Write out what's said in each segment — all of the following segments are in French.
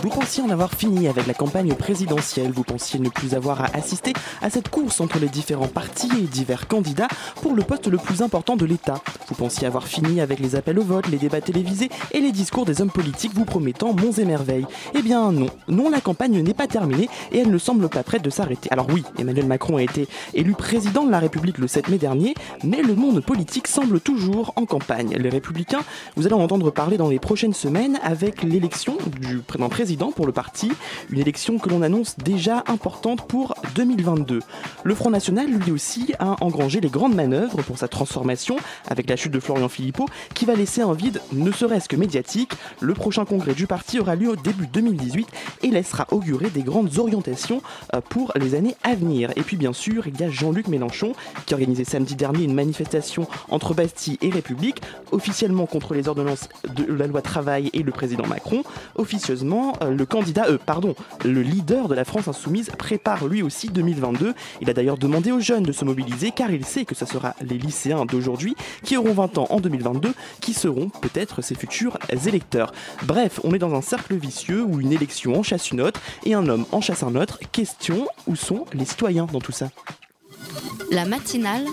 Vous pensiez en avoir fini avec la campagne présidentielle, vous pensiez ne plus avoir à assister à cette course entre les différents partis et divers candidats pour le poste le plus important de l'État. Vous pensiez avoir fini avec les appels au vote, les débats télévisés et les discours des hommes politiques vous promettant monts et merveilles. Eh bien non, non la campagne n'est pas terminée et elle ne semble pas prête de s'arrêter. Alors oui, Emmanuel Macron a été élu président de la République le 7 mai dernier, mais le monde politique semble toujours en campagne. Les républicains, vous allez en entendre parler dans les prochaines semaines avec l'élection du d'un président pour le parti, une élection que l'on annonce déjà importante pour 2022. Le Front National, lui aussi, a engrangé les grandes manœuvres pour sa transformation avec la chute de Florian Philippot, qui va laisser un vide ne serait-ce que médiatique. Le prochain congrès du parti aura lieu au début 2018 et laissera augurer des grandes orientations euh, pour les années à venir. Et puis bien sûr, il y a Jean-Luc Mélenchon qui a organisé samedi dernier une manifestation entre Bastille et République, officiellement contre les ordonnances de la loi travail et le président Macron. Officieusement, le candidat, euh, pardon, le leader de la France insoumise prépare lui aussi 2022. Il a d'ailleurs demandé aux jeunes de se mobiliser car il sait que ce sera les lycéens d'aujourd'hui qui auront 20 ans en 2022 qui seront peut-être ses futurs électeurs. Bref, on est dans un cercle vicieux où une élection en chasse une autre et un homme en chasse un autre. Question, où sont les citoyens dans tout ça? La matinale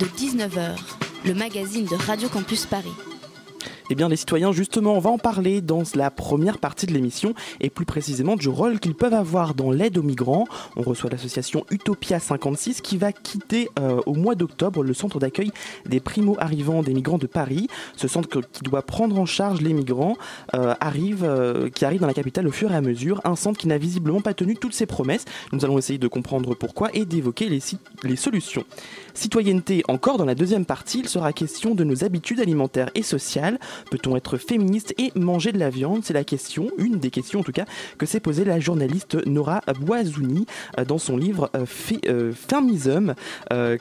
de 19h, le magazine de Radio Campus Paris. Eh bien, les citoyens, justement, on va en parler dans la première partie de l'émission et plus précisément du rôle qu'ils peuvent avoir dans l'aide aux migrants. On reçoit l'association Utopia 56 qui va quitter euh, au mois d'octobre le centre d'accueil des primo-arrivants des migrants de Paris. Ce centre qui doit prendre en charge les migrants euh, euh, qui arrive dans la capitale au fur et à mesure. Un centre qui n'a visiblement pas tenu toutes ses promesses. Nous allons essayer de comprendre pourquoi et d'évoquer les solutions. Citoyenneté, encore dans la deuxième partie, il sera question de nos habitudes alimentaires et sociales. Peut-on être féministe et manger de la viande? C'est la question, une des questions en tout cas, que s'est posée la journaliste Nora Boisouni euh, dans son livre euh, Fé- euh,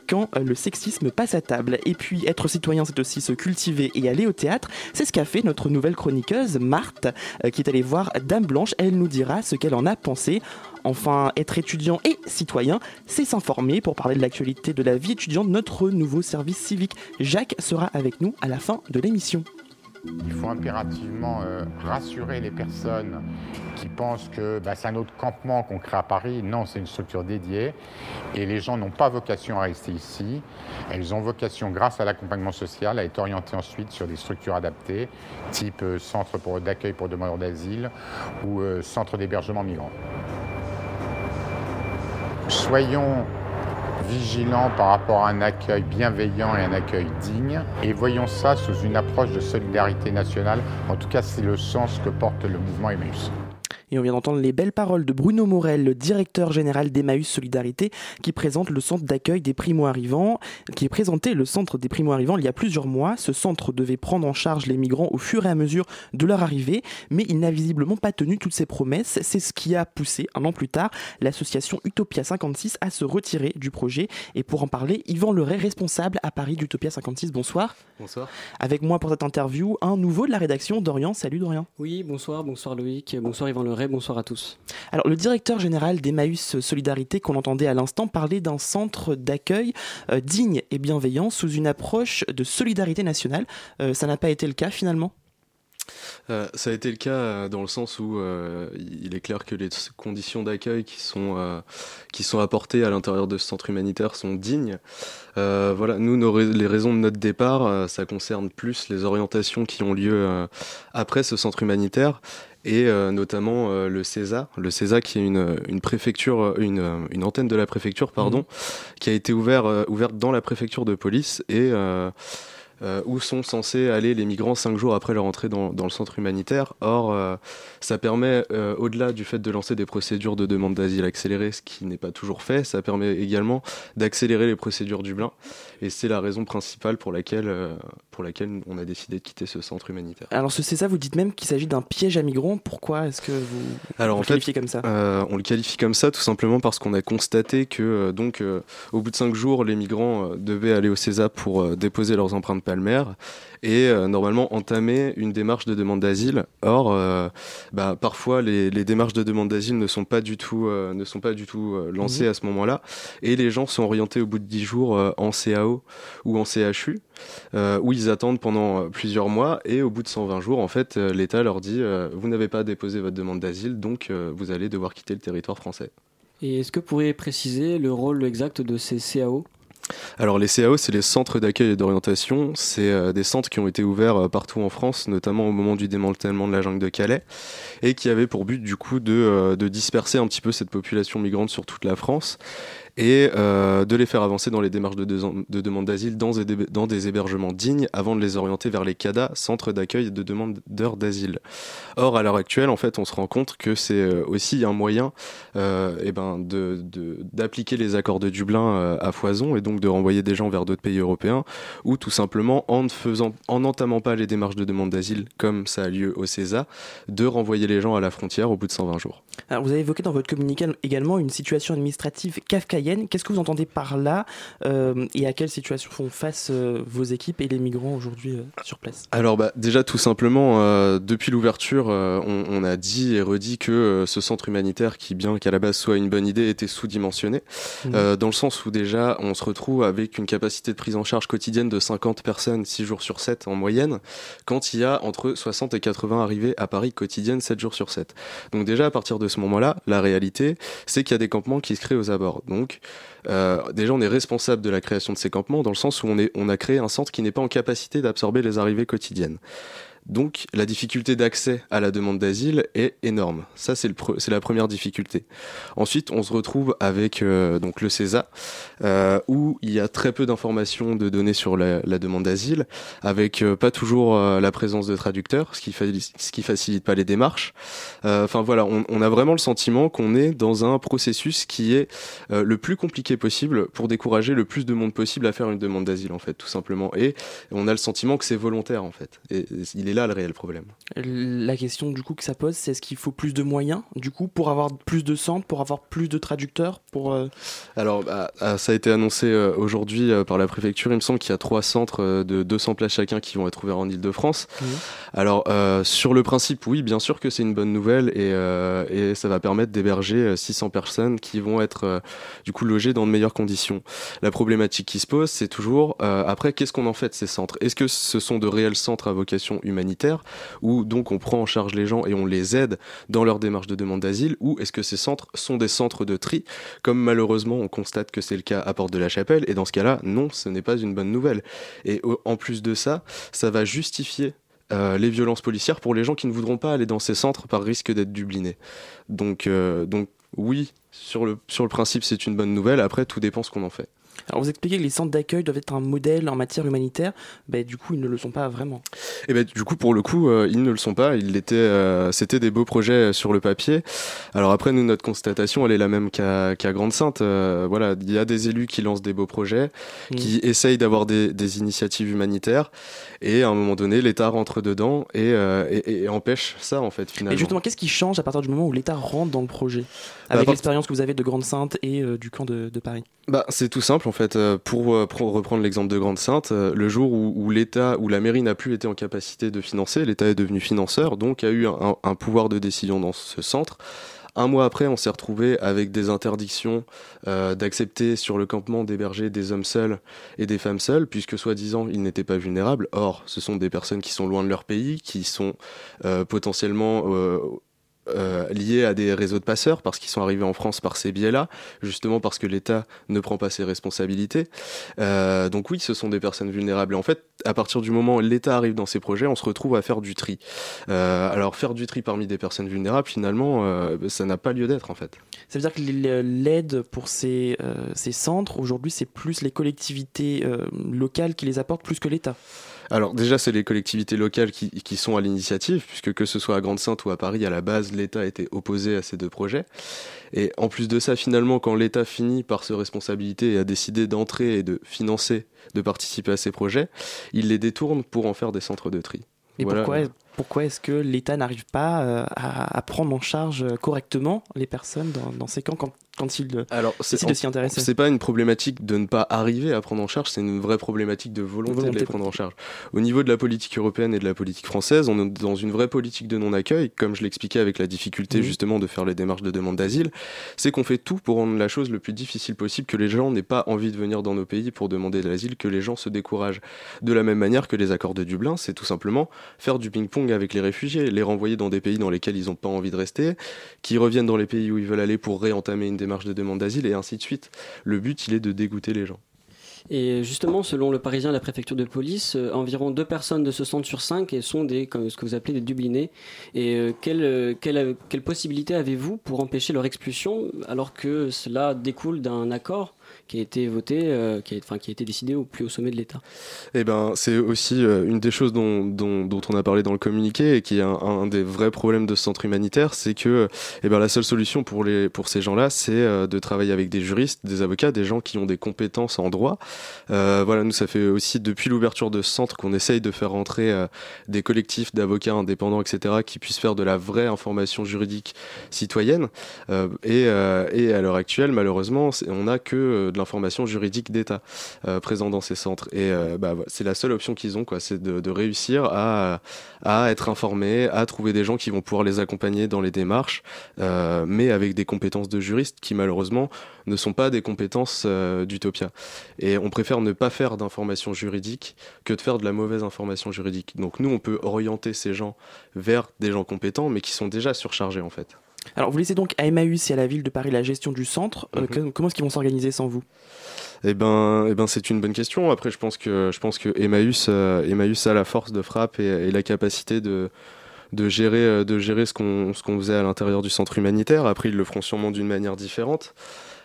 quand le sexisme passe à table. Et puis être citoyen, c'est aussi se cultiver et aller au théâtre. C'est ce qu'a fait notre nouvelle chroniqueuse Marthe, qui est allée voir Dame Blanche. Elle nous dira ce qu'elle en a pensé. Enfin, être étudiant et citoyen, c'est s'informer pour parler de l'actualité de la vie étudiante. Notre nouveau service civique, Jacques, sera avec nous à la fin de l'émission. Il faut impérativement euh, rassurer les personnes qui pensent que bah, c'est un autre campement qu'on crée à Paris. Non, c'est une structure dédiée. Et les gens n'ont pas vocation à rester ici. Elles ont vocation, grâce à l'accompagnement social, à être orientées ensuite sur des structures adaptées, type euh, centre d'accueil pour demandeurs d'asile ou euh, centre d'hébergement migrants. Soyons vigilants par rapport à un accueil bienveillant et un accueil digne. Et voyons ça sous une approche de solidarité nationale. En tout cas, c'est le sens que porte le mouvement Emmaüs. Et on vient d'entendre les belles paroles de Bruno Morel, le directeur général d'Emmaüs Solidarité, qui présente le centre d'accueil des primo-arrivants, qui est présenté le centre des primo-arrivants il y a plusieurs mois. Ce centre devait prendre en charge les migrants au fur et à mesure de leur arrivée, mais il n'a visiblement pas tenu toutes ses promesses. C'est ce qui a poussé, un an plus tard, l'association Utopia 56 à se retirer du projet. Et pour en parler, Yvan Leray, responsable à Paris d'Utopia 56, bonsoir. Bonsoir. Avec moi pour cette interview, un nouveau de la rédaction, Dorian. Salut Dorian. Oui, bonsoir, bonsoir Loïc, bonsoir Yvan Leray, bonsoir à tous. Alors, le directeur général d'Emmaüs Solidarité, qu'on entendait à l'instant, parlait d'un centre d'accueil euh, digne et bienveillant sous une approche de solidarité nationale. Euh, ça n'a pas été le cas finalement? Euh, ça a été le cas euh, dans le sens où euh, il est clair que les conditions d'accueil qui sont euh, qui sont apportées à l'intérieur de ce centre humanitaire sont dignes. Euh, voilà, nous nos rais- les raisons de notre départ, euh, ça concerne plus les orientations qui ont lieu euh, après ce centre humanitaire et euh, notamment euh, le CESA, le CESA qui est une, une préfecture, une, euh, une antenne de la préfecture, pardon, qui a été ouvert, euh, ouverte dans la préfecture de police et euh, où sont censés aller les migrants cinq jours après leur entrée dans, le centre humanitaire. Or, ça permet, au-delà du fait de lancer des procédures de demande d'asile accélérées, ce qui n'est pas toujours fait, ça permet également d'accélérer les procédures Dublin. Et c'est la raison principale pour laquelle, pour laquelle on a décidé de quitter ce centre humanitaire. Alors, c'est ça, vous dites même qu'il s'agit d'un piège à migrants. Pourquoi est-ce que vous, Alors, le qualifiez comme ça? On le qualifie comme ça tout simplement parce qu'on a constaté que, donc, au bout de cinq jours, les migrants devaient aller au CESA pour déposer leurs empreintes palmaires et euh, normalement entamer une démarche de demande d'asile. Or, euh, bah, parfois les, démarches de demande d'asile ne sont pas du tout, euh, ne sont pas du tout lancées mhm. à ce moment-là, et les gens sont orientés au bout de 10 jours en CAO ou en CHU. où ils attendent pendant plusieurs mois et au bout de 120 jours, en fait, l'État leur dit vous n'avez pas déposé votre demande d'asile, donc vous allez devoir quitter le territoire français. Et est-ce que vous pourriez préciser le rôle exact de ces CAO alors les CAO, c'est les centres d'accueil et d'orientation. C'est euh, des centres qui ont été ouverts euh, partout en France, notamment au moment du démantèlement de la jungle de Calais, et qui avaient pour but du coup de, euh, de disperser un petit peu cette population migrante sur toute la France et euh, de les faire avancer dans les démarches de, de demande d'asile dans, des hébergements dignes avant de les orienter vers les CADA, centres d'accueil de demandeurs d'asile. Or, à l'heure actuelle, en fait, on se rend compte que c'est euh, aussi un moyen euh, eh ben, d'appliquer les accords de Dublin à foison et donc de renvoyer des gens vers d'autres pays européens ou tout simplement en en n'entamant pas les démarches de demande d'asile comme ça a lieu au CESA, de renvoyer les gens à la frontière au bout de 120 jours. Alors, vous avez évoqué dans votre communiqué également une situation administrative kafkaïenne Qu'est-ce que vous entendez par là euh, et à quelle situation font face euh, vos équipes et les migrants aujourd'hui euh, sur place? Alors bah, déjà tout simplement, depuis l'ouverture, on, a dit et redit que ce centre humanitaire, qui bien qu'à la base soit une bonne idée, était sous-dimensionné, mmh. dans le sens où déjà on se retrouve avec une capacité de prise en charge quotidienne de 50 personnes 6 jours sur 7 en moyenne, quand il y a entre 60 et 80 arrivées à Paris quotidiennes 7 jours sur 7. Donc déjà à partir de ce moment-là, la réalité, c'est qu'il y a des campements qui se créent aux abords. Donc euh, déjà, on est responsable de la création de ces campements dans le sens où on a créé un centre qui n'est pas en capacité d'absorber les arrivées quotidiennes. Donc la difficulté d'accès à la demande d'asile est énorme. Ça c'est la première difficulté. Ensuite on se retrouve avec euh, donc le CESA euh, où il y a très peu d'informations de données sur la, demande d'asile, avec euh, pas toujours la présence de traducteurs, ce qui, ce facilite pas les démarches. Enfin voilà, on, a vraiment le sentiment qu'on est dans un processus qui est le plus compliqué possible pour décourager le plus de monde possible à faire une demande d'asile en fait tout simplement. Et on a le sentiment que c'est volontaire en fait. Là le réel problème. La question du coup que ça pose, c'est est-ce qu'il faut plus de moyens du coup pour avoir plus de centres, pour avoir plus de traducteurs pour, euh, Alors bah, ah, ça a été annoncé euh, aujourd'hui euh, par la préfecture, il me semble qu'il y a trois centres de 200 places chacun qui vont être ouverts en Ile-de-France. Mmh. Alors sur le principe, oui, bien sûr que c'est une bonne nouvelle et, et ça va permettre d'héberger 600 personnes qui vont être du coup logées dans de meilleures conditions. La problématique qui se pose, c'est toujours après qu'est-ce qu'on en fait de ces centres? Est-ce que ce sont de réels centres à vocation humaine où donc on prend en charge les gens et on les aide dans leur démarche de demande d'asile, ou est-ce que ces centres sont des centres de tri, comme malheureusement on constate que c'est le cas à Porte de la Chapelle, et dans ce cas-là, non, ce n'est pas une bonne nouvelle. Et en plus de ça, ça va justifier euh, les violences policières pour les gens qui ne voudront pas aller dans ces centres par risque d'être dublinés. Donc, euh, oui, sur le, sur le principe, c'est une bonne nouvelle. Après, tout dépend ce qu'on en fait. Alors vous expliquez que les centres d'accueil doivent être un modèle en matière humanitaire, bah, du coup ils ne le sont pas vraiment. Et eh ben du coup pour le coup euh, ils ne le sont pas, ils étaient, euh, c'était des beaux projets sur le papier. Alors après nous notre constatation elle est la même qu'à Grande Sainte. Euh, voilà il y a des élus qui lancent des beaux projets, mmh. qui essayent d'avoir des, des, initiatives humanitaires et à un moment donné l'État rentre dedans et, et, et, empêche ça en fait finalement. Et justement qu'est-ce qui change à partir du moment où l'État rentre dans le projet bah, avec l'expérience que vous avez de Grande Sainte et du camp de, de Paris? Bah c'est tout simple en fait, euh, pour, euh, pour reprendre l'exemple de Grande Sainte, euh, le jour où, l'État, où la mairie n'a plus été en capacité de financer, l'État est devenu financeur, donc a eu un, pouvoir de décision dans ce centre. Un mois après, on s'est retrouvé avec des interdictions d'accepter sur le campement d'héberger des hommes seuls et des femmes seules, puisque soi-disant ils n'étaient pas vulnérables. Or, ce sont des personnes qui sont loin de leur pays, qui sont potentiellement liés à des réseaux de passeurs parce qu'ils sont arrivés en France par ces biais-là, justement parce que l'État ne prend pas ses responsabilités. Euh, donc oui, ce sont des personnes vulnérables. Et en fait, à partir du moment où l'État arrive dans ces projets, on se retrouve à faire du tri. Euh, alors faire du tri parmi des personnes vulnérables, finalement, ça n'a pas lieu d'être en fait. Ça veut dire que l'aide pour ces centres, aujourd'hui, c'est plus les collectivités locales qui les apportent plus que l'État Alors déjà, c'est les collectivités locales qui, qui sont à l'initiative, puisque que ce soit à Grande-Sainte ou à Paris, à la base, l'État était opposé à ces deux projets. Et en plus de ça, finalement, quand l'État finit par se responsabiliser et a décidé d'entrer et de financer, de participer à ces projets, il les détourne pour en faire des centres de tri. Et Voilà. pourquoi, pourquoi est-ce que l'État n'arrive pas euh, à, à prendre en charge correctement les personnes dans, dans ces camps quand, quand il Alors, décide de s'y intéresser? C'est pas une problématique de ne pas arriver à prendre en charge, c'est une vraie problématique de volonté, Volonté de les prendre en charge. Au niveau de la politique européenne et de la politique française, on est dans une vraie politique de non-accueil, comme je l'expliquais avec la difficulté Mhm. justement de faire les démarches de demande d'asile. C'est qu'on fait tout pour rendre la chose le plus difficile possible, que les gens n'aient pas envie de venir dans nos pays pour demander de l'asile, que les gens se découragent. De la même manière que les accords de Dublin, c'est tout simplement faire du ping-pong avec les réfugiés, les renvoyer dans des pays dans lesquels ils n'ont pas envie de rester, qui reviennent dans les pays où ils veulent aller pour réentamer une démarche de demande d'asile et ainsi de suite. Le but, il est de dégoûter les gens. Et justement, selon le Parisien la préfecture de police, euh, environ deux personnes de ce centre sur cinq sont des, ce que vous appelez des dublinés. Et euh, quelle, euh, quelle possibilité avez-vous pour empêcher leur expulsion alors que cela découle d'un accord qui a été voté, euh, qui, a, enfin, qui a été décidé au plus haut sommet de l'État Eh ben, c'est aussi euh, une des choses dont, on a parlé dans le communiqué et qui est un, des vrais problèmes de ce centre humanitaire, c'est que eh ben, la seule solution pour, ces gens-là, c'est euh, de travailler avec des juristes, des avocats, des gens qui ont des compétences en droit. Voilà, nous, ça fait aussi depuis l'ouverture de ce centre qu'on essaye de faire rentrer euh, des collectifs d'avocats indépendants, etc., qui puissent faire de la vraie information juridique citoyenne. Et, à l'heure actuelle, malheureusement, on n'a que de l'information juridique d'État euh, présent dans ces centres. Et euh, bah, c'est la seule option qu'ils ont, quoi, c'est de, réussir à, être informés, à trouver des gens qui vont pouvoir les accompagner dans les démarches, euh, mais avec des compétences de juristes qui malheureusement ne sont pas des compétences d'Utopia. Et on préfère ne pas faire d'information juridique que de faire de la mauvaise information juridique. Donc nous, on peut orienter ces gens vers des gens compétents, mais qui sont déjà surchargés en fait. Alors, vous laissez donc à Emmaüs et à la ville de Paris la gestion du centre. Euh, Mhm. comment est-ce qu'ils vont s'organiser sans vous? Eh ben, eh ben, c'est une bonne question. Après, je pense que je pense que Emmaüs, euh, Emmaüs a la force de frappe et, et la capacité de de gérer euh, de gérer ce qu'on ce qu'on faisait à l'intérieur du centre humanitaire. Après, ils le feront sûrement d'une manière différente.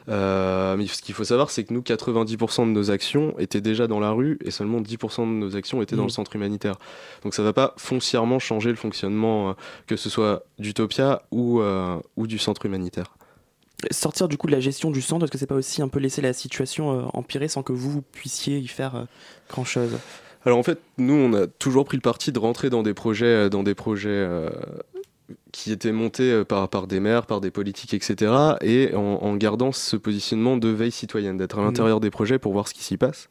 Euh, mais ce qu'il faut savoir, c'est que nous, 90% de nos actions étaient déjà dans la rue et seulement 10% de nos actions étaient dans le centre humanitaire. Donc ça va pas foncièrement changer le fonctionnement, euh, que ce soit d'Utopia ou, euh, ou du centre humanitaire. Sortir du coup de la gestion du centre, est-ce que c'est pas aussi un peu laisser la situation empirer sans que vous, vous puissiez y faire grand-chose? Alors en fait, nous, on a toujours pris le parti de rentrer dans des projets, dans des projets euh, qui étaient montés euh, par, par des maires, par des politiques, etc. Et en, en gardant ce positionnement de veille citoyenne, d'être à Mhm. l'intérieur des projets pour voir ce qui s'y passe.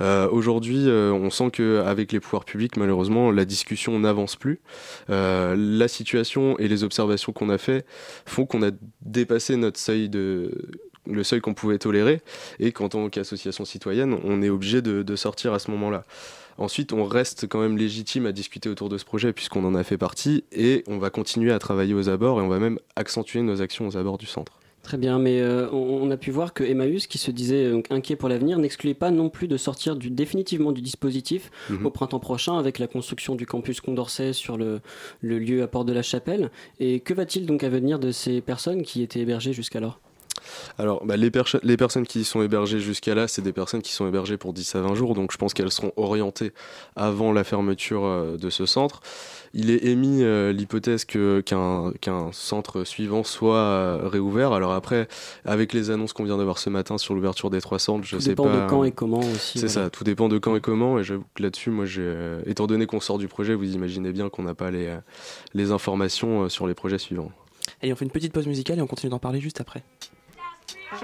Euh, Aujourd'hui, euh, on sent qu'avec les pouvoirs publics, malheureusement, la discussion n'avance plus. Euh, la situation et les observations qu'on a fait font qu'on a dépassé notre seuil de le seuil qu'on pouvait tolérer et qu'en tant qu'association citoyenne, on est obligé de, de sortir à ce moment-là. Ensuite, on reste quand même légitime à discuter autour de ce projet puisqu'on en a fait partie et on va continuer à travailler aux abords et on va même accentuer nos actions aux abords du centre. Très bien, mais euh, on, on a pu voir que Emmaüs, qui se disait euh, inquiet pour l'avenir, n'excluait pas non plus de sortir du, définitivement du dispositif Mhm. au printemps prochain avec la construction du campus Condorcet sur le, le lieu à Porte de la Chapelle. Et que va-t-il donc advenir de ces personnes qui étaient hébergées jusqu'alors? Alors, bah, les, personnes qui y sont hébergées jusqu'à là, c'est des personnes qui sont hébergées pour 10 à 20 jours, donc je pense qu'elles seront orientées avant la fermeture euh, de ce centre. Il est émis euh, l'hypothèse que- qu'un centre suivant soit euh, réouvert. Alors après, avec les annonces qu'on vient d'avoir ce matin sur l'ouverture des trois centres, je Tout sais dépend pas. de quand et comment aussi. C'est voilà. ça, tout dépend de quand et comment. Et j'avoue que là-dessus, moi, euh, étant donné qu'on sort du projet, vous imaginez bien qu'on n'a pas les, les informations euh, sur les projets suivants. Allez, on fait une petite pause musicale et on continue d'en parler juste après. Now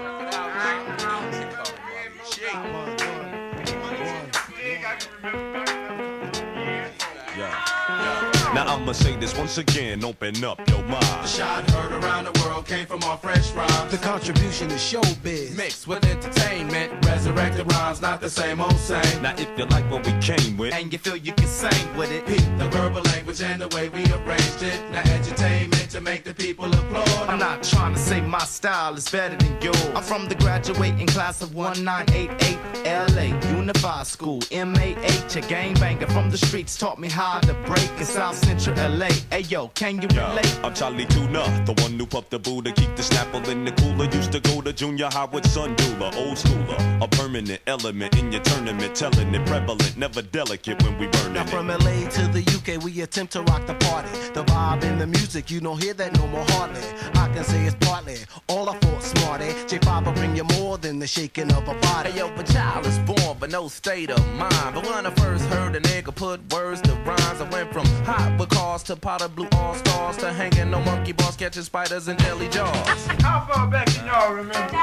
I'ma say this once again, open up your mind. The shot heard around the world came from our fresh rhymes. The contribution is showbiz. Mixed with entertainment, resurrected rhymes, not the same old same. Now if you like what we came with, And you feel you can sing with it. Peep the verbal language and the way we arranged it. Now entertainment to make the people applaud. I'm not trying to say my style is better than yours. I'm from the graduating class of 1988 LA Unified School MAH, a gangbanger from the streets taught me how to break in South Central LA. Hey yo, can you relate? I'm Charlie Tuna, the one who puffed the Buddha, keep the snapple in the cooler. Used to go to junior high with Sun Dula, old schooler, a permanent element in your tournament, telling it prevalent, never delicate when we Now it. from LA to the UK, we attempt to rock the party. The vibe and the music, you don't hear that no more hardly. I can say it's partly all I thought smarty. J5 will bring you more than the shaking of a body. Hey yo, but child is born, but no state of mind. But when I first heard a nigga put words to rhymes, I went from hot with cars to powder blue all stars to hanging on monkey bars, catching spiders and jelly jaws. How far back can y'all remember?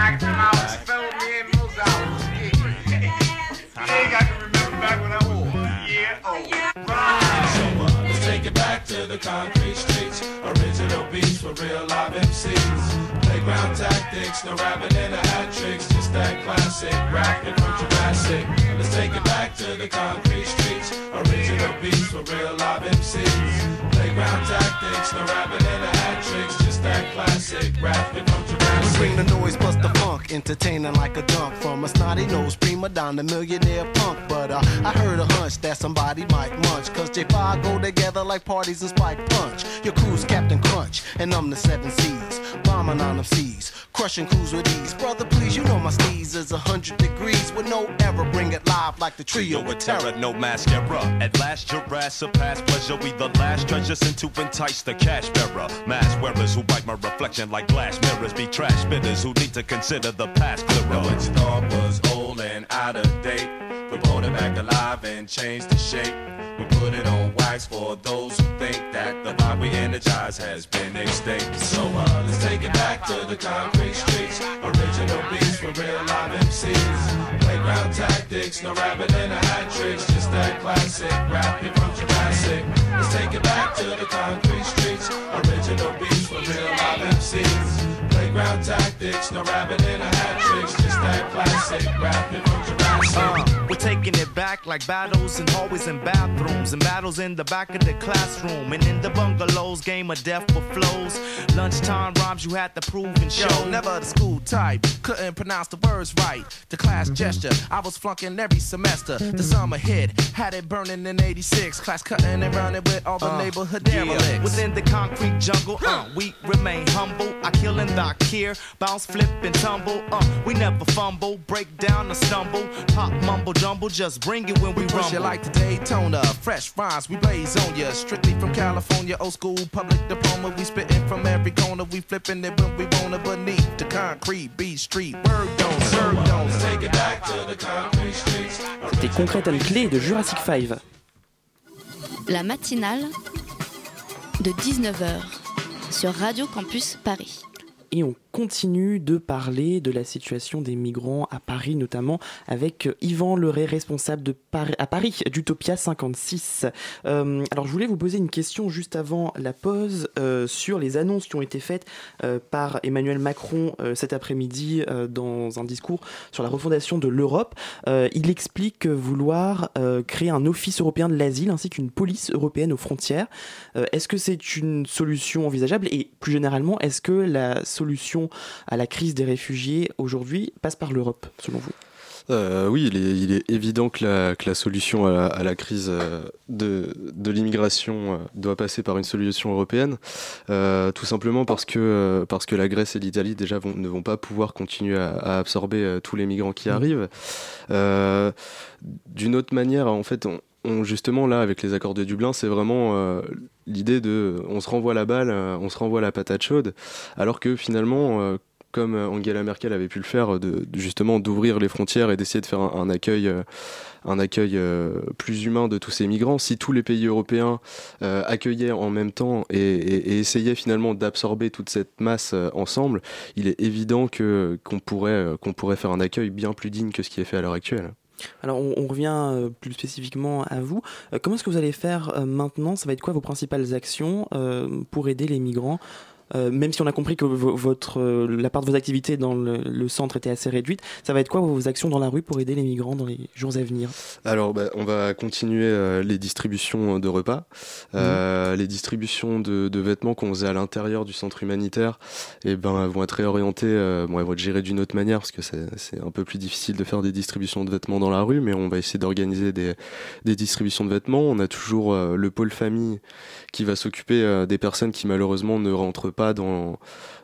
I come out, spell me in most hours. You ain't got it back to the concrete streets. Original beats for real live MCs. Playground tactics, no rapping in the hat tricks. Just that classic rapping from Jurassic. Let's take it back to the concrete streets. Original beats for real live MCs. Playground tactics, no rapping in the hat tricks. Just that classic rapping from Jurassic. Bring the noise plus the funk, entertaining like a dunk from a snotty nose prima donna millionaire punk. But uh, I heard a hunch that somebody might munch, cause J5 go together like parties and spike punch. Your crew's Captain Crunch, and I'm the seven C's, bombing on them seas, crushing crews with ease. Brother, please, you know my steez is a hundred degrees with no error. Bring it live like the trio with with terror. no mascara. At last, Jurassic past pleasure. We the last treasure sent to entice the cash bearer. Mask wearers who bite my reflection like glass mirrors. Be trash spitters who need to consider the past Now clearer. what you thought was old and out of date, we brought it back alive and changed the shape. We put it on wax for those who think that the vibe we energize has been extinct. So uh, let's take it back to the concrete streets. Original beats for real live MCs. Playground tactics, no rabbit in a hat tricks, just that classic rapping from Jurassic. Let's take it back to the concrete streets. MCs. Tactics, no rabbit in a hat tricks, just that classic rapping. Uh, we're taking it back like battles in hallways and bathrooms, and battles in the back of the classroom, and in the bungalows, game of death with flows. Lunchtime rhymes you had to prove and show. never the school type, couldn't pronounce the words right. The class gesture, I was flunking every semester. The summer hit, had it burning in 86. Class cutting and running with all the neighborhood derelicts. Within the concrete jungle, uh, we remain humble. I kill and dock here, bounce, flip, and tumble. Uh, we never fumble, break down or stumble. Pop, mumble, jumble, just bring it when we, Push you rumble. like the Daytona, fresh rhymes, we blaze on ya. Strictly from California, old school public diploma. We spitting from every corner, we flipping it when we wanna. Beneath the concrete, beat street, word don't, word don't. Take it back to the concrete streets. C'était Concrete and Clé de Jurassic 5. La matinale de 19h sur Radio Campus Paris. Et on continue de parler de la situation des migrants à Paris, notamment avec euh, Yvan Leray, responsable de à Paris d'Utopia 56. Euh, alors je voulais vous poser une question juste avant la pause euh, sur les annonces qui ont été faites par Emmanuel Macron cet après-midi dans un discours sur la refondation de l'Europe. Il explique vouloir créer un office européen de l'asile ainsi qu'une police européenne aux frontières. Est-ce que c'est une solution envisageable? Et plus généralement, est-ce que la solution à la crise des réfugiés aujourd'hui passe par l'Europe, selon vous? Euh, oui, il est, il est évident que la, que la solution à la, à la crise euh, de, de l'immigration euh, doit passer par une solution européenne, euh, tout simplement parce que, parce que la Grèce et l'Italie déjà vont- ne vont pas pouvoir continuer à, à absorber tous les migrants qui arrivent. Euh, D'une autre manière, en fait, on, justement là avec les accords de Dublin, c'est vraiment euh, l'idée de on se renvoie la balle, euh, on se renvoie la patate chaude, alors que finalement euh, comme Angela Merkel avait pu le faire, justement d'ouvrir les frontières et d'essayer de faire un, accueil, un accueil plus humain de tous ces migrants. Si tous les pays européens accueillaient en même temps et, essayaient finalement d'absorber toute cette masse ensemble, il est évident qu'on pourrait qu'on pourrait faire un accueil bien plus digne que ce qui est fait à l'heure actuelle. Alors on, revient euh, plus spécifiquement à vous. Euh, comment est-ce que vous allez faire euh, maintenant? Ça va être quoi vos principales actions pour aider les migrants? Euh, même si on a compris que vo- votre, euh, la part de vos activités dans le, le centre était assez réduite, ça va être quoi vos actions dans la rue pour aider les migrants dans les jours à venir? Alors, bah, on va continuer euh, les distributions de repas, les distributions de, de vêtements qu'on faisait à l'intérieur du centre humanitaire. Et ben, elles vont être réorientées, bon, elles vont être gérées d'une autre manière parce que c'est un peu plus difficile de faire des distributions de vêtements dans la rue, mais on va essayer d'organiser des, des distributions de vêtements. On a toujours le pôle famille qui va s'occuper des personnes qui malheureusement ne rentrent pas dans,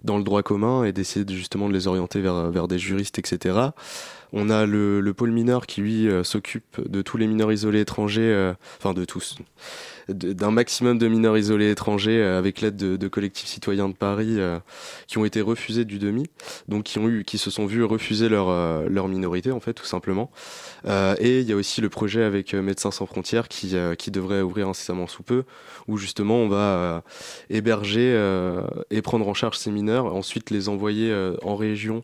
le droit commun et d'essayer de, justement de les orienter vers des juristes, etc. On a le, le pôle mineur qui lui euh, s'occupe de tous les mineurs isolés étrangers, euh, enfin de tous, d'un maximum de mineurs isolés étrangers euh, avec l'aide de, de collectifs citoyens de Paris qui ont été refusés du demi, donc qui ont eu, qui se sont vus refuser leur leur minorité en fait tout simplement. Et il y a aussi le projet avec Médecins sans frontières qui qui devrait ouvrir incessamment sous peu, où justement on va héberger et prendre en charge ces mineurs, ensuite les envoyer en région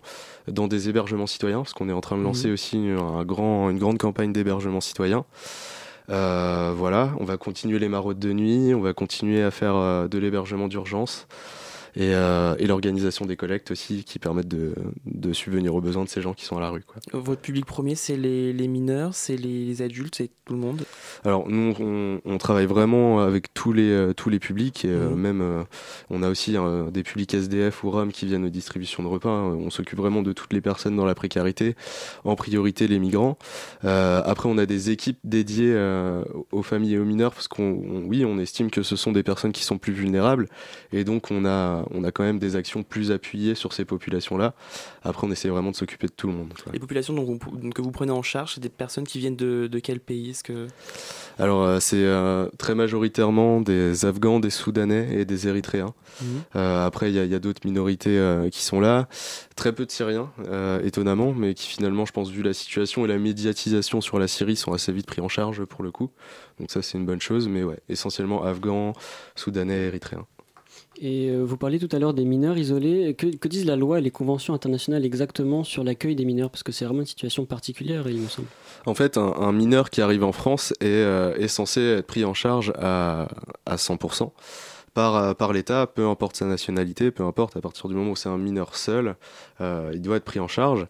dans des hébergements citoyens, parce qu'on est en train de lancer Mhm. aussi un grand, une grande campagne d'hébergement citoyen. Euh, voilà, on va continuer les maraudes de nuit, on va continuer à faire euh, de l'hébergement d'urgence et, euh, et l'organisation des collectes aussi qui permettent de, de subvenir aux besoins de ces gens qui sont à la rue. Quoi. Votre public premier, c'est les, les mineurs, c'est les, les adultes, c'est tout le monde? Alors nous, on, on travaille vraiment avec tous les, euh, tous les publics, et euh, Mhm. même euh, on a aussi des publics SDF ou ROM qui viennent aux distributions de repas. hein. On s'occupe vraiment de toutes les personnes dans la précarité, en priorité les migrants. Après, on a des équipes dédiées aux familles et aux mineurs, parce qu'on, on- oui, on estime que ce sont des personnes qui sont plus vulnérables, et donc on a, on a quand même des actions plus appuyées sur ces populations-là. Après, on essaie vraiment de s'occuper de tout le monde. quoi. Les populations dont vous- que vous prenez en charge, c'est des personnes qui viennent de, de quel pays que... Alors, euh, c'est euh, très majoritairement des Afghans, des Soudanais et des Érythréens. Mhm. Euh, après, il y a, a d'autres minorités qui sont là. Très peu de Syriens, étonnamment, mais qui finalement, je pense, vu la situation et la médiatisation sur la Syrie, sont assez vite pris en charge pour le coup. Donc ça, c'est une bonne chose. Mais ouais, essentiellement Afghans, Soudanais, Érythréens. Et euh, vous parliez tout à l'heure des mineurs isolés. Que, disent la loi et les conventions internationales exactement sur l'accueil des mineurs? Parce que c'est vraiment une situation particulière, il me semble. En fait, un, mineur qui arrive en France est, euh, est censé être pris en charge à, à 100% par, euh, par l'État, peu importe sa nationalité, peu importe, à partir du moment où c'est un mineur seul, euh, il doit être pris en charge.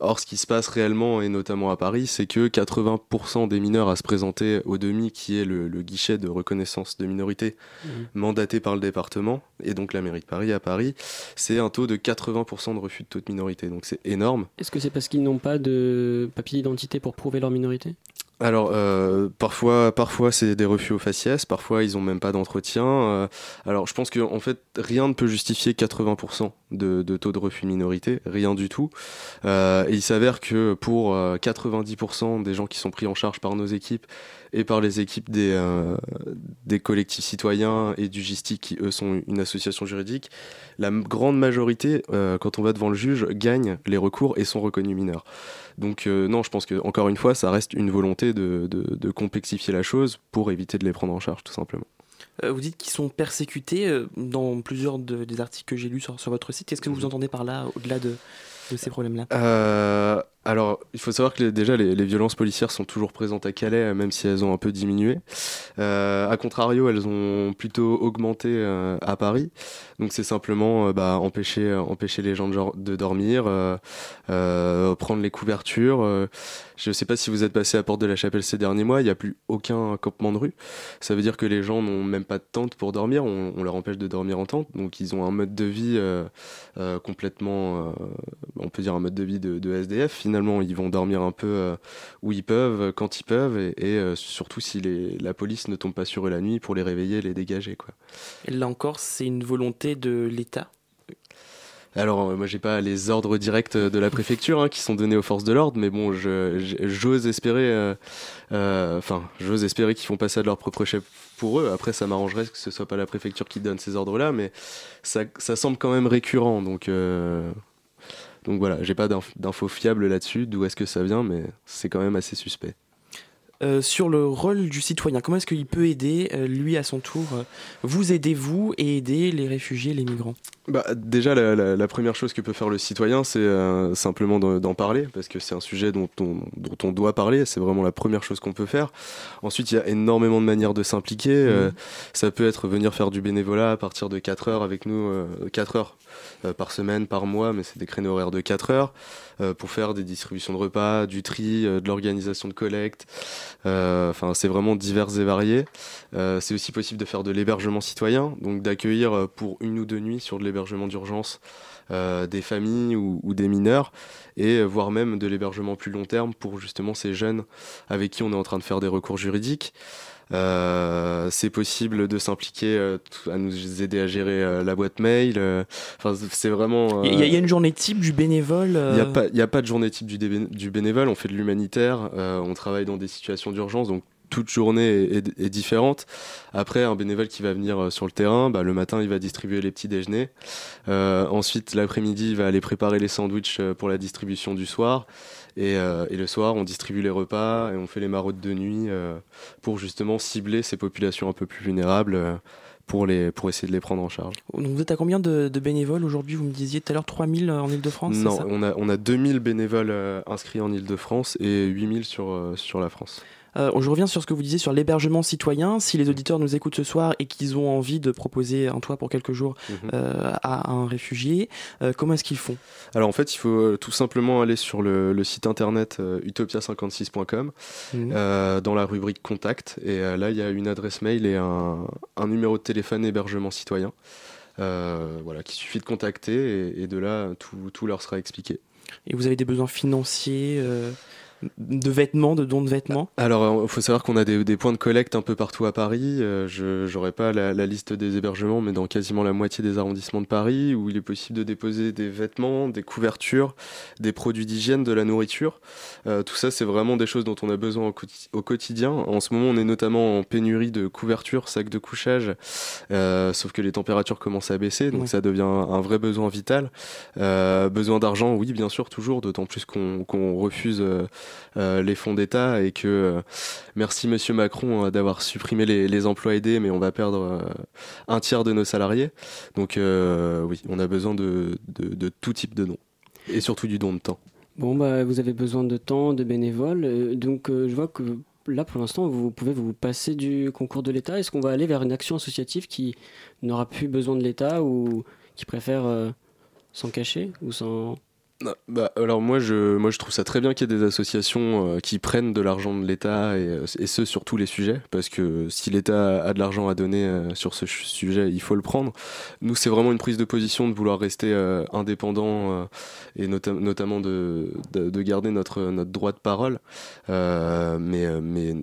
Or, ce qui se passe réellement, et notamment à Paris, c'est que 80% des mineurs à se présenter au DEMI, qui est le, le guichet de reconnaissance de minorité Mhm. mandaté par le département, et donc la mairie de Paris à Paris, c'est un taux de 80% de refus de taux de minorité. Donc c'est énorme. Est-ce que c'est parce qu'ils n'ont pas de papier d'identité pour prouver leur minorité? Alors, euh, parfois, parfois c'est des refus au faciès, parfois ils ont même pas d'entretien. euh, alors, je pense que en fait, rien ne peut justifier 80% de, de taux de refus minorité, rien du tout. Euh, et il s'avère que pour euh, 90% des gens qui sont pris en charge par nos équipes et par les équipes des, euh, des collectifs citoyens et du GISTIC, qui eux sont une association juridique, la grande majorité, euh, quand on va devant le juge, gagnent les recours et sont reconnus mineurs. Donc euh, non, je pense que encore une fois, ça reste une volonté de, de, de complexifier la chose pour éviter de les prendre en charge, tout simplement. Vous dites qu'ils sont persécutés dans plusieurs de- des articles que j'ai lus sur, sur votre site. Qu'est-ce que vous entendez par là, au-delà de, de ces problèmes-là? Euh, alors, il faut savoir que déjà les, violences policières sont toujours présentes à Calais, euh, même si elles ont un peu diminué. Euh, a contrario, elles ont plutôt augmenté euh, à Paris. Donc c'est simplement euh, bah, empêcher, euh, les gens de, dormir, euh, euh, prendre les couvertures. euh. je ne sais pas si vous êtes passé à Porte de la Chapelle ces derniers mois, il n'y a plus aucun campement de rue. Ça veut dire que les gens n'ont même pas de tente pour dormir, on, leur empêche de dormir en tente. Donc ils ont un mode de vie euh, euh, complètement, euh, on peut dire un mode de vie de, SDF. Ils vont dormir un peu euh, où ils peuvent, quand ils peuvent, et, et, euh, surtout si les, la police ne tombe pas sur eux la nuit pour les réveiller, les dégager. Quoi. Là encore, c'est une volonté de l'État? Alors, euh, moi, j'ai pas les ordres directs de la préfecture hein, qui sont donnés aux forces de l'ordre, mais bon, j'ose espérer, euh, euh, enfin, j'ose espérer qu'ils font pas ça de leur propre chef pour eux. Après, ça m'arrangerait que ce soit pas la préfecture qui donne ces ordres-là, mais ça, ça semble quand même récurrent, donc. euh, Donc voilà, j'ai pas d'inf- d'infos fiables là-dessus, d'où est-ce que ça vient, mais c'est quand même assez suspect. Euh, sur le rôle du citoyen. Comment est-ce qu'il peut aider, euh, lui à son tour euh, Vous aidez-vous et aider les réfugiés, les migrants? Bah, déjà, la, la, la, première chose que peut faire le citoyen, c'est simplement d'en parler, parce que c'est un sujet dont on, dont on doit parler, c'est vraiment la première chose qu'on peut faire. Ensuite, il y a énormément de manières de s'impliquer. Mmh. Ça peut être venir faire du bénévolat à partir de 4 heures avec nous, euh, 4 heures par semaine, par mois, mais c'est des créneaux horaires de 4 heures, pour faire des distributions de repas, du tri, de l'organisation de collecte. Enfin, c'est vraiment divers et varié. c'est aussi possible de faire de l'hébergement citoyen, donc d'accueillir pour une ou deux nuits sur de l'hébergement d'urgence euh, des familles ou, ou, des mineurs, et voire même de l'hébergement plus long terme pour justement ces jeunes avec qui on est en train de faire des recours juridiques. Euh, c'est possible de s'impliquer euh, à nous aider à gérer euh, la boîte mail. Enfin, c'est vraiment. Il y, y, a une journée type du bénévole. Il n'y a pas, a de journée type du, du bénévole. On fait de l'humanitaire. on travaille dans des situations d'urgence, donc toute journée est, est, est, différente. Après, un bénévole qui va venir sur le terrain, bah, le matin, il va distribuer les petits déjeuners. Euh, ensuite, l'après-midi, il va aller préparer les sandwichs pour la distribution du soir. Et, euh, et, le soir, on distribue les repas et on fait les maraudes de nuit euh, pour justement cibler ces populations un peu plus vulnérables. Euh, pour, les, pour essayer de les prendre en charge. Donc vous êtes à combien de, de bénévoles aujourd'hui? Vous me disiez tout à l'heure 3000 en Ile-de-France Non, on a, on a 2000 bénévoles inscrits en Ile-de-France et 8000 sur, sur la France. Euh, je reviens sur ce que vous disiez sur l'hébergement citoyen. Si les auditeurs nous écoutent ce soir et qu'ils ont envie de proposer un toit pour quelques jours mmh. euh, à un réfugié, euh, comment est-ce qu'ils font? Alors en fait, il faut tout simplement aller sur le, le site internet utopia56.com mmh. dans la rubrique contact. Et là, il y a une adresse mail et un, un numéro de téléphone hébergement citoyen. voilà, qu'il suffit de contacter et, et de là, tout, tout, leur sera expliqué. Et vous avez des besoins financiers de vêtements, de dons de vêtements? Alors, il faut savoir qu'on a des, des, points de collecte un peu partout à Paris. Euh, je n'aurai pas la, la, liste des hébergements, mais dans quasiment la moitié des arrondissements de Paris, où il est possible de déposer des vêtements, des couvertures, des produits d'hygiène, de la nourriture. Euh, tout ça, c'est vraiment des choses dont on a besoin au, au, quotidien. En ce moment, on est notamment en pénurie de couvertures, sacs de couchage, euh, sauf que les températures commencent à baisser, donc ça devient un vrai besoin vital. Euh, besoin d'argent, oui, bien sûr, toujours, d'autant plus qu'on qu refuse euh, les fonds d'État et que euh, merci Monsieur Macron euh, d'avoir supprimé les, emplois aidés, mais on va perdre un tiers de nos salariés. Donc oui, on a besoin de, de, tout type de dons et surtout du don de temps. Bon, bah, vous avez besoin de temps, de bénévoles. Euh, donc, euh, je vois que là, pour l'instant, vous pouvez vous passer du concours de l'État. Est-ce qu'on va aller vers une action associative qui n'aura plus besoin de l'État ou qui préfère euh, s'en cacher ou s'en bah, alors moi je, moi je trouve ça très bien qu'il y ait des associations euh, qui prennent de l'argent de l'État et, et, ce sur tous les sujets parce que si l'État a de l'argent à donner euh, sur ce sujet il faut le prendre. Nous c'est vraiment une prise de position de vouloir rester euh, indépendant et nota notamment de, de, de, garder notre, notre droit de parole mais, mais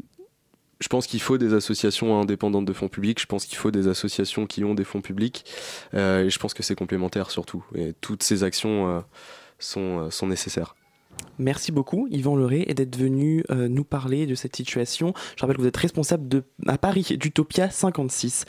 je pense qu'il faut des associations indépendantes de fonds publics, je pense qu'il faut des associations qui ont des fonds publics, euh, et je pense que c'est complémentaire surtout. Et toutes ces actions euh, sont, euh, sont nécessaires. Merci beaucoup Yvan Leray et d'être venu euh, nous parler de cette situation. Je rappelle que vous êtes responsable à Paris d'Utopia 56.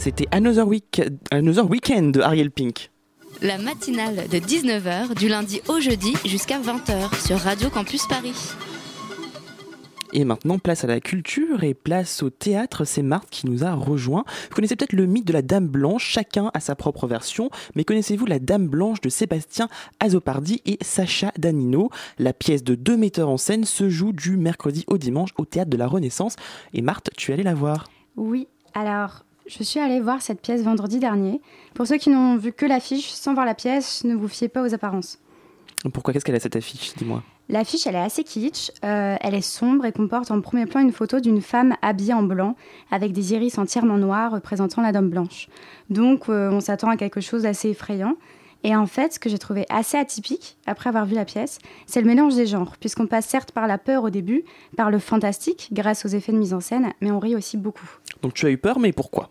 C'était Another, Week Another Weekend de Ariel Pink. La matinale de 19h du lundi au jeudi jusqu'à 20h sur Radio Campus Paris. Et maintenant, place à la culture et place au théâtre. C'est Marthe qui nous a rejoint. Vous connaissez peut-être le mythe de la Dame Blanche. Chacun a sa propre version. Mais connaissez-vous la Dame Blanche de Sébastien Azopardi et Sacha Danino? La pièce de deux metteurs en scène se joue du mercredi au dimanche au théâtre de la Renaissance. Et Marthe, tu es allée la voir? Oui. Alors, je suis allée voir cette pièce vendredi dernier. Pour ceux qui n'ont vu que l'affiche, sans voir la pièce, ne vous fiez pas aux apparences. Pourquoi Qu'est-ce qu'elle a cette affiche Dis-moi. L'affiche, elle est assez kitsch. Euh, elle est sombre et comporte en premier plan une photo d'une femme habillée en blanc, avec des iris entièrement noirs représentant la Dame Blanche. Donc, euh, on s'attend à quelque chose d'assez effrayant. Et en fait, ce que j'ai trouvé assez atypique, après avoir vu la pièce, c'est le mélange des genres, puisqu'on passe certes par la peur au début, par le fantastique, grâce aux effets de mise en scène, mais on rit aussi beaucoup. Donc tu as eu peur, mais pourquoi?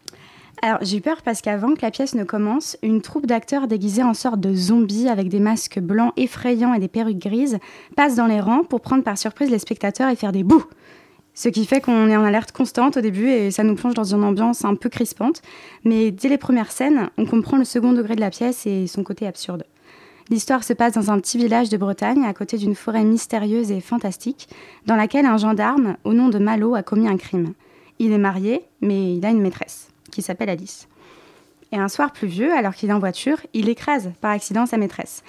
Alors, j'ai eu peur parce qu'avant que la pièce ne commence, une troupe d'acteurs déguisés en sorte de zombies avec des masques blancs effrayants et des perruques grises passe dans les rangs pour prendre par surprise les spectateurs et faire des bouts. Ce qui fait qu'on est en alerte constante au début et ça nous plonge dans une ambiance un peu crispante. Mais dès les premières scènes, on comprend le second degré de la pièce et son côté absurde. L'histoire se passe dans un petit village de Bretagne, à côté d'une forêt mystérieuse et fantastique, dans laquelle un gendarme, au nom de Malo, a commis un crime. Il est marié, mais il a une maîtresse qui s'appelle Alice. Et un soir pluvieux, alors qu'il est en voiture, il écrase par accident sa maîtresse.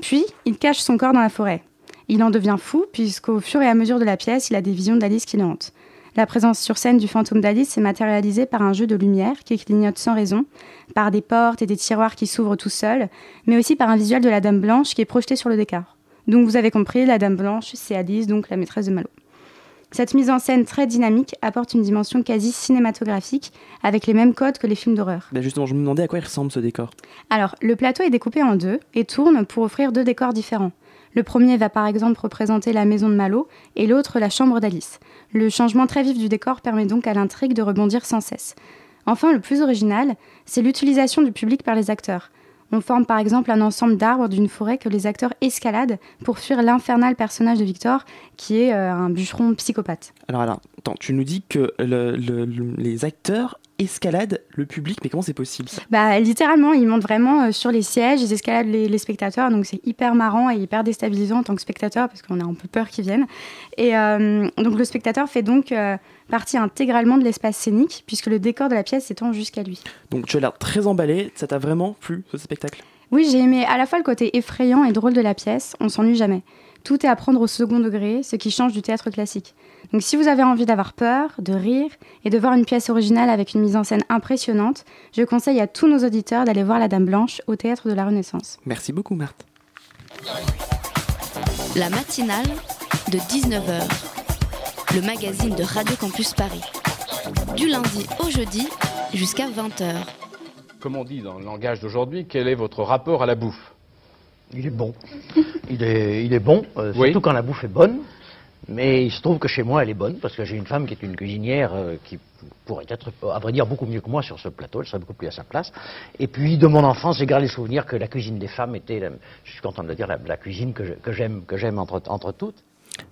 Puis, il cache son corps dans la forêt. Il en devient fou, puisqu'au fur et à mesure de la pièce, il a des visions d'Alice qui le hantent. La présence sur scène du fantôme d'Alice est matérialisée par un jeu de lumière qui clignote sans raison, par des portes et des tiroirs qui s'ouvrent tout seuls, mais aussi par un visuel de la Dame Blanche qui est projeté sur le décor. Donc vous avez compris, la Dame Blanche, c'est Alice, donc la maîtresse de Malo. Cette mise en scène très dynamique apporte une dimension quasi cinématographique avec les mêmes codes que les films d'horreur. Ben justement, je me demandais à quoi il ressemble ce décor. Alors, le plateau est découpé en deux et tourne pour offrir deux décors différents. Le premier va par exemple représenter la maison de Malo et l'autre la chambre d'Alice. Le changement très vif du décor permet donc à l'intrigue de rebondir sans cesse. Enfin, le plus original, c'est l'utilisation du public par les acteurs. On forme par exemple un ensemble d'arbres d'une forêt que les acteurs escaladent pour fuir l'infernal personnage de Victor, qui est euh, un bûcheron psychopathe. Alors, alors, attends, tu nous dis que le, le, le, les acteurs escaladent le public, mais comment c'est possible? Ça Bah littéralement, ils montent vraiment euh, sur les sièges, ils escaladent les, les spectateurs, donc c'est hyper marrant et hyper déstabilisant en tant que spectateur parce qu'on a un peu peur qu'ils viennent. Et euh, donc le spectateur fait donc euh, partie intégralement de l'espace scénique puisque le décor de la pièce s'étend jusqu'à lui. Donc tu as l'air très emballé, ça t'a vraiment plu ce spectacle? Oui, j'ai aimé à la fois le côté effrayant et drôle de la pièce, on s'ennuie jamais. Tout est à prendre au second degré, ce qui change du théâtre classique. Donc si vous avez envie d'avoir peur, de rire et de voir une pièce originale avec une mise en scène impressionnante, je conseille à tous nos auditeurs d'aller voir La Dame Blanche au Théâtre de la Renaissance. Merci beaucoup Marthe. La matinale de 19h, le magazine de Radio Campus Paris. Du lundi au jeudi jusqu'à 20h. Comme on dit dans le langage d'aujourd'hui, quel est votre rapport à la bouffe? Il est bon. Il est, il est bon, euh, surtout Oui. quand la bouffe est bonne. Mais il se trouve que chez moi, elle est bonne, parce que j'ai une femme qui est une cuisinière euh, qui pourrait être, à vrai dire, beaucoup mieux que moi sur ce plateau. Elle serait beaucoup plus à sa place. Et puis, de mon enfance, j'ai gardé le souvenir que la cuisine des femmes était, je suis content de le dire, la, cuisine que j'aime que j'aime entre, entre toutes.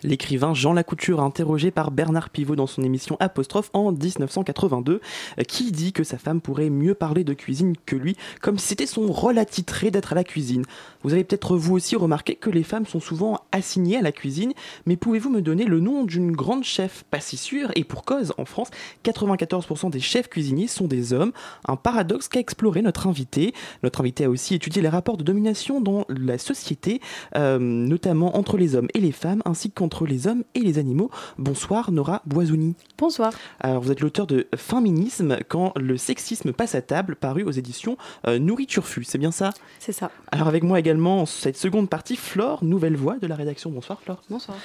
L'écrivain Jean Lacouture, interrogé par Bernard Pivot dans son émission Apostrophe en 1982, euh, qui dit que sa femme pourrait mieux parler de cuisine que lui, comme si c'était son rôle attitré d'être à la cuisine. Vous avez peut-être vous aussi remarqué que les femmes sont souvent assignées à la cuisine, mais pouvez-vous me donner le nom d'une grande chef? Pas si sûr, et pour cause, en France, 94% des chefs cuisiniers sont des hommes, un paradoxe qu'a exploré notre invité. Notre invité a aussi étudié les rapports de domination dans la société, euh, notamment entre les hommes et les femmes, ainsi qu'entre les hommes et les animaux. Bonsoir Nora Boisouni. Bonsoir. Alors vous êtes l'auteur de Féminisme quand le sexisme passe à table, paru aux éditions euh, Nourriture Fut, c'est bien ça? C'est ça. Alors avec moi également cette seconde partie, Flore, nouvelle voix de la rédaction. Bonsoir Flore. Bonsoir.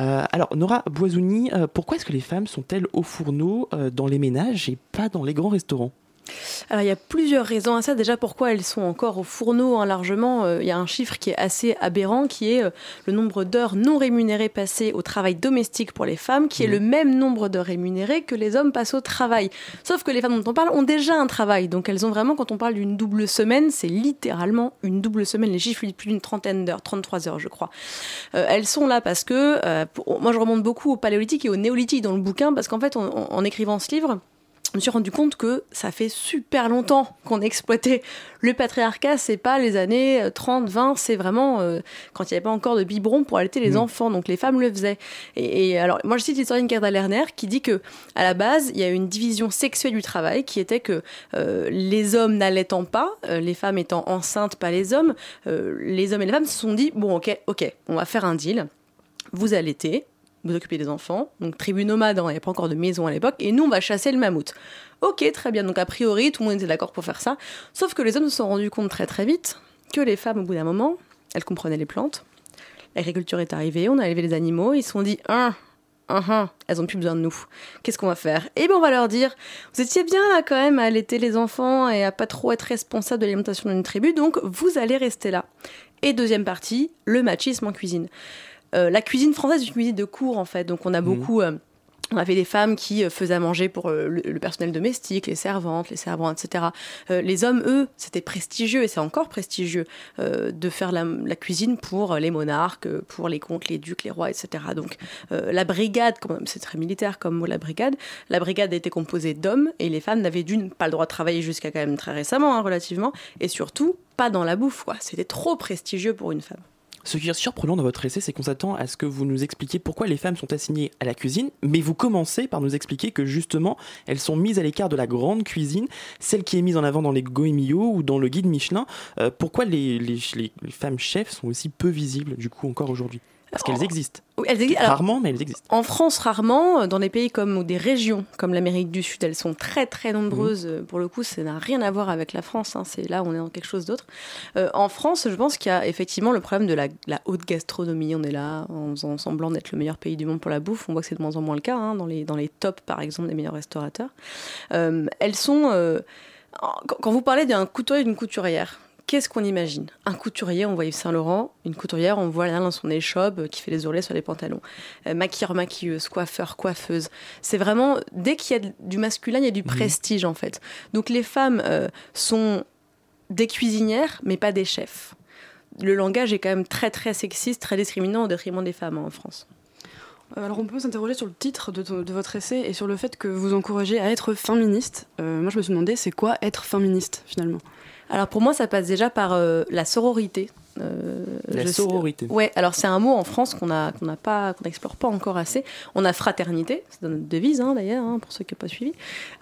Euh, alors Nora Boisouni, euh, pourquoi est-ce que les femmes sont-elles au fourneau euh, dans les ménages et pas dans les grands restaurants? Alors il y a plusieurs raisons à ça. Déjà pourquoi elles sont encore au fourneau hein, largement. euh, il y a un chiffre qui est assez aberrant qui est euh, le nombre d'heures non rémunérées passées au travail domestique pour les femmes, qui est le même nombre d'heures rémunérées que les hommes passent au travail. Sauf que les femmes dont on parle ont déjà un travail. Donc elles ont vraiment, quand on parle d'une double semaine, c'est littéralement une double semaine. Les chiffres plus d'une trentaine d'heures, 33 heures je crois. Euh, elles sont là parce que, pour- moi je remonte beaucoup au paléolithique et au néolithique dans le bouquin, parce qu'en fait en- en écrivant ce livre, je me suis rendu compte que ça fait super longtemps qu'on exploitait le patriarcat. C'est pas les années 30, 20, c'est vraiment euh, quand il n'y avait pas encore de biberon pour allaiter les Mm. enfants. Donc les femmes le faisaient. Et, et alors, moi, je cite l'historienne Gerda Lerner qui dit que à la base, il y a une division sexuelle du travail qui était que euh, les hommes n'allaitant pas, euh, les femmes étant enceintes, pas les hommes, euh, les hommes et les femmes se sont dit bon, ok, ok, on va faire un deal. Vous allaitez, vous occupez des enfants, donc tribu nomade, hein, il n'y avait pas encore de maison à l'époque, et nous on va chasser le mammouth. Ok, très bien, donc a priori tout le monde était d'accord pour faire ça, sauf que les hommes se sont rendus compte très très vite que les femmes, au bout d'un moment, elles comprenaient les plantes, l'agriculture est arrivée, on a élevé les animaux, ils se sont dit, un, un, un, elles ont plus besoin de nous. Qu'est-ce qu'on va faire? Eh bien, on va leur dire, vous étiez bien là quand même à allaiter les enfants et à pas trop être responsable de l'alimentation d'une tribu, donc vous allez rester là. Et deuxième partie, le machisme en cuisine. Euh, la cuisine française est une cuisine de cours en fait, donc on a beaucoup. euh, on avait des femmes qui euh, faisaient à manger pour le, le personnel domestique, les servantes, les servants, etc. Euh, les hommes, eux, c'était prestigieux et c'est encore prestigieux euh, de faire la, la cuisine pour les monarques, pour les comtes, les ducs, les rois, etc. Donc euh, la brigade, c'est très militaire comme mot la brigade, la brigade était composée d'hommes et les femmes n'avaient d'une pas le droit de travailler jusqu'à quand même très récemment, hein, relativement, et surtout pas dans la bouffe. quoi. C'était trop prestigieux pour une femme. Ce qui est surprenant dans votre essai, c'est qu'on s'attend à ce que vous nous expliquiez pourquoi les femmes sont assignées à la cuisine, mais vous commencez par nous expliquer que justement, elles sont mises à l'écart de la grande cuisine, celle qui est mise en avant dans les Goemio ou dans le guide Michelin. Euh, pourquoi les, femmes chefs sont aussi peu visibles, du coup, encore aujourd'hui? Parce qu'elles existent. Elles existent. Alors, Rarement, mais elles existent. En France, rarement. Euh, Dans des pays comme ou des régions comme l'Amérique du Sud, elles sont très très nombreuses. Euh, Pour le coup, ça n'a rien à voir avec la France. hein. C'est là, on est dans quelque chose d'autre. Euh, en France, je pense qu'il y a effectivement le problème de la, la haute gastronomie. On est là en faisant semblant d'être le meilleur pays du monde pour la bouffe. On voit que c'est de moins en moins le cas hein, dans les dans les tops, par exemple, des meilleurs restaurateurs. Euh, elles sont euh, quand quand vous parlez d'un couturier et d'une couturière, qu'est-ce qu'on imagine? Un couturier, on voit Yves Saint-Laurent. Une couturière, on voit là dans son échoppe euh, qui fait les ourlets sur les pantalons. Euh, maquilleur, maquilleuse, coiffeur, coiffeuse. C'est vraiment, dès qu'il y a du masculin, il y a du prestige en fait. Donc les femmes euh, sont des cuisinières, mais pas des chefs. Le langage est quand même très très sexiste, très discriminant au détriment des femmes hein, en France. Alors on peut s'interroger sur le titre de, ton- de votre essai et sur le fait que vous encouragez à être féministe. Euh, moi je me suis demandé c'est quoi être féministe finalement? Alors pour moi ça passe déjà par euh, la sororité. Euh, La sais- sororité. Ouais, alors c'est un mot en France qu'on a qu'on n'a pas qu'on n'explore pas encore assez. On a fraternité, c'est dans notre devise hein, d'ailleurs hein, pour ceux qui n'ont pas suivi.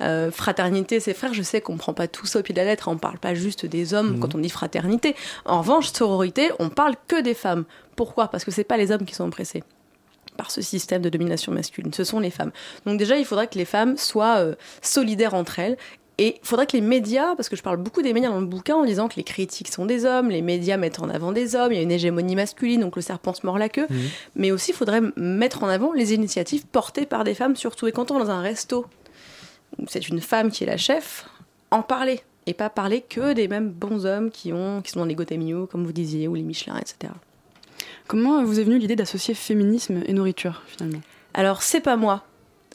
Euh, fraternité, c'est frère. Je sais qu'on prend pas tout ça au pied de la lettre. On parle pas juste des hommes Mhm. quand on dit fraternité. En revanche, sororité, on parle que des femmes. Pourquoi? Parce que c'est pas les hommes qui sont oppressés par ce système de domination masculine. Ce sont les femmes. Donc déjà, il faudrait que les femmes soient euh, solidaires entre elles. Et il faudrait que les médias, parce que je parle beaucoup des médias dans le bouquin en disant que les critiques sont des hommes, les médias mettent en avant des hommes, il y a une hégémonie masculine, donc le serpent se mord la queue. Mais aussi, il faudrait mettre en avant les initiatives portées par des femmes surtout. Et quand on est dans un resto, c'est une femme qui est la chef, en parler. Et pas parler que des mêmes bons hommes qui, ont, qui sont dans les Gotemio, comme vous disiez, ou les Michelin, etc. Comment vous est venue l'idée d'associer féminisme et nourriture finalement? Alors, c'est pas moi.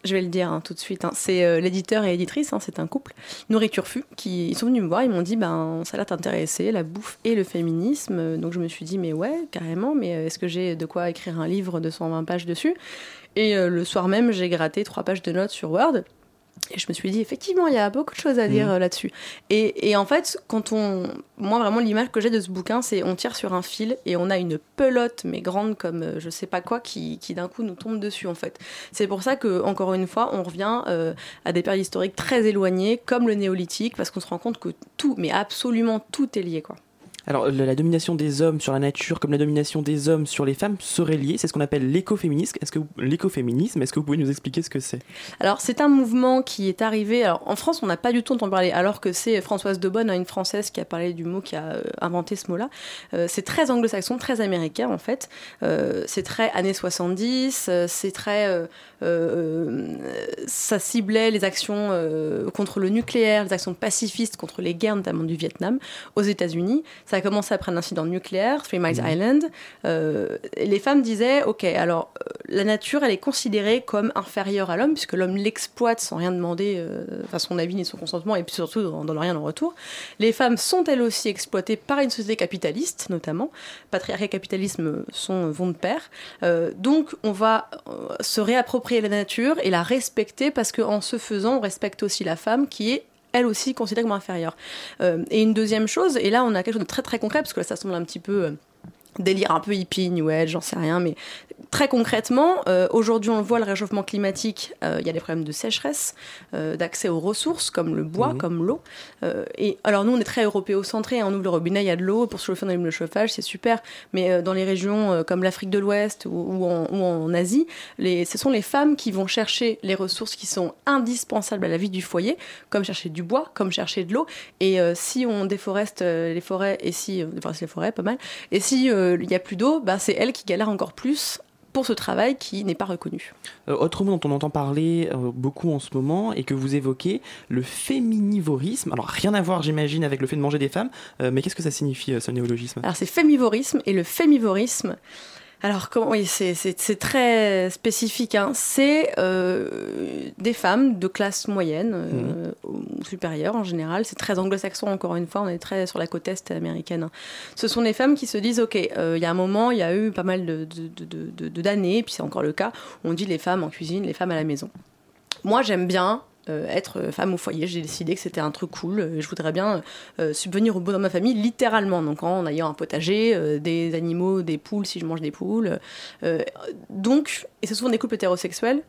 Je vais le dire hein, tout de suite. hein. C'est euh, l'éditeur et l'éditrice, hein, c'est un couple, Nourriture Fu, qui ils sont venus me voir. Ils m'ont dit ben, ça l'a t'intéresser, la bouffe et le féminisme. Euh, Donc je me suis dit mais ouais, carrément, mais euh, est-ce que j'ai de quoi écrire un livre de 120 pages dessus? Et le soir même, j'ai gratté trois pages de notes sur Word. Et je me suis dit, effectivement, il y a beaucoup de choses à dire Mhm. euh, là-dessus. Et, et en fait, quand on. Moi, vraiment, l'image que j'ai de ce bouquin, c'est on tire sur un fil et on a une pelote, mais grande comme euh, je sais pas quoi, qui, qui d'un coup nous tombe dessus, en fait. C'est pour ça que, encore une fois, on revient euh, à des périodes historiques très éloignées, comme le néolithique, parce qu'on se rend compte que tout, mais absolument tout est lié, quoi. Alors, la, domination des hommes sur la nature, comme la domination des hommes sur les femmes, serait liée. C'est ce qu'on appelle l'écoféminisme. Est-ce que l'écoféminisme, est-ce que vous pouvez nous expliquer ce que c'est? Alors, c'est un mouvement qui est arrivé. Alors, en France, on n'a pas du tout entendu parler, alors que c'est Françoise de Bonne, hein, une Française, qui a parlé du mot, qui a euh, inventé ce mot-là. Euh, c'est très anglo-saxon, très américain, en fait. Euh, c'est très années 70, euh, c'est très. ça ciblait les actions contre le nucléaire, les actions pacifistes contre les guerres, notamment du Vietnam, aux États-Unis. A commencé après un incident nucléaire, Three Mile Mhm. Island. Euh, les femmes disaient Ok, alors, euh, la nature, elle est considérée comme inférieure à l'homme, puisque l'homme l'exploite sans rien demander, euh, enfin son avis ni son consentement, et puis surtout en donnant rien en retour. Les femmes sont elles aussi exploitées par une société capitaliste, notamment. Patriarcat et capitalisme sont, vont de pair. Euh, donc on va se réapproprier la nature et la respecter, parce qu'en se faisant, on respecte aussi la femme qui est elle aussi considérée comme inférieure. Euh, et une deuxième chose, et là on a quelque chose de très très concret, parce que là ça semble un petit peu euh, délire un peu hippie, new j'en sais rien, mais très concrètement, euh, aujourd'hui on le voit, le réchauffement climatique, euh, il y a des problèmes de sécheresse, euh, d'accès aux ressources comme le bois, Mhm. comme l'eau. Euh, et alors nous on est très européocentré, on ouvre le robinet, il y a de l'eau, pour se chauffer on allume le chauffage, c'est super, mais euh, dans les régions comme l'Afrique de l'Ouest ou, ou en, ou en Asie, les, ce sont les femmes qui vont chercher les ressources qui sont indispensables à la vie du foyer, comme chercher du bois, comme chercher de l'eau. Et si on déforeste les forêts, et si, on déforeste les forêts, pas mal, et si euh, il n'y a plus d'eau, bah, c'est elles qui galèrent encore plus pour ce travail qui n'est pas reconnu. Euh, autre mot dont on entend parler euh, beaucoup en ce moment et que vous évoquez, le féminivorisme. Alors rien à voir, j'imagine, avec le fait de manger des femmes, euh, mais qu'est-ce que ça signifie euh, ce néologisme? Alors c'est fémivorisme et le fémivorisme. Alors comment oui c'est très spécifique. Hein. C'est euh, des femmes de classe moyenne euh, ou supérieure en général. C'est très anglo-saxon encore une fois. On est très sur la côte est américaine. hein. Ce sont des femmes qui se disent ok euh, il y a un moment il y a eu pas mal de de- de- de- de- de- d'années puis c'est encore le cas. On dit les femmes en cuisine, les femmes à la maison. Moi, j'aime bien être femme au foyer. J'ai décidé que c'était un truc cool. Euh, Je voudrais bien euh, subvenir aux besoins de ma famille, littéralement. Donc, en ayant un potager, euh, des animaux, des poules, si je mange des poules. Euh, donc, et c'est souvent des couples hétérosexuels.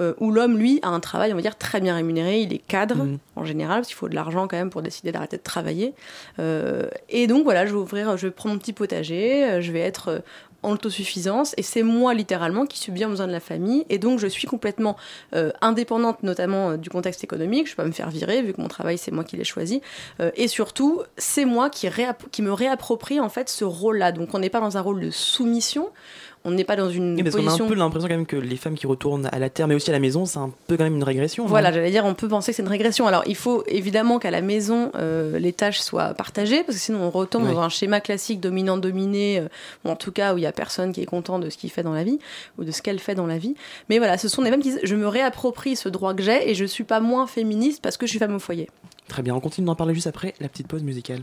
euh, où l'homme, lui, a un travail, on va dire, très bien rémunéré, il est cadre en général, parce qu'il faut de l'argent quand même pour décider d'arrêter de travailler. Euh, et donc voilà, je vais ouvrir, je vais prendre mon petit potager, euh, je vais être euh, en autosuffisance, et c'est moi littéralement qui subviens aux besoins de la famille, et donc je suis complètement euh, indépendante, notamment euh, du contexte économique, je peux pas me faire virer, vu que mon travail c'est moi qui l'ai choisi, Euh, et surtout, c'est moi qui, qui me réapproprie en fait ce rôle-là. Donc on n'est pas dans un rôle de soumission, on n'est pas dans une Oui, parce qu'on a position... un peu l'impression quand même que les femmes qui retournent à la terre, mais aussi à la maison, c'est un peu quand même une régression. Voilà, j'allais dire, on peut penser que c'est une régression. Alors, il faut évidemment qu'à la maison, euh, les tâches soient partagées, parce que sinon, on retombe Oui. dans un schéma classique dominant-dominé, euh, ou en tout cas où il n'y a personne qui est content de ce qu'il fait dans la vie, ou de ce qu'elle fait dans la vie. Mais voilà, ce sont des femmes qui disent Je me réapproprie ce droit que j'ai, et je suis pas moins féministe parce que je suis femme au foyer. Très bien, on continue d'en parler juste après la petite pause musicale.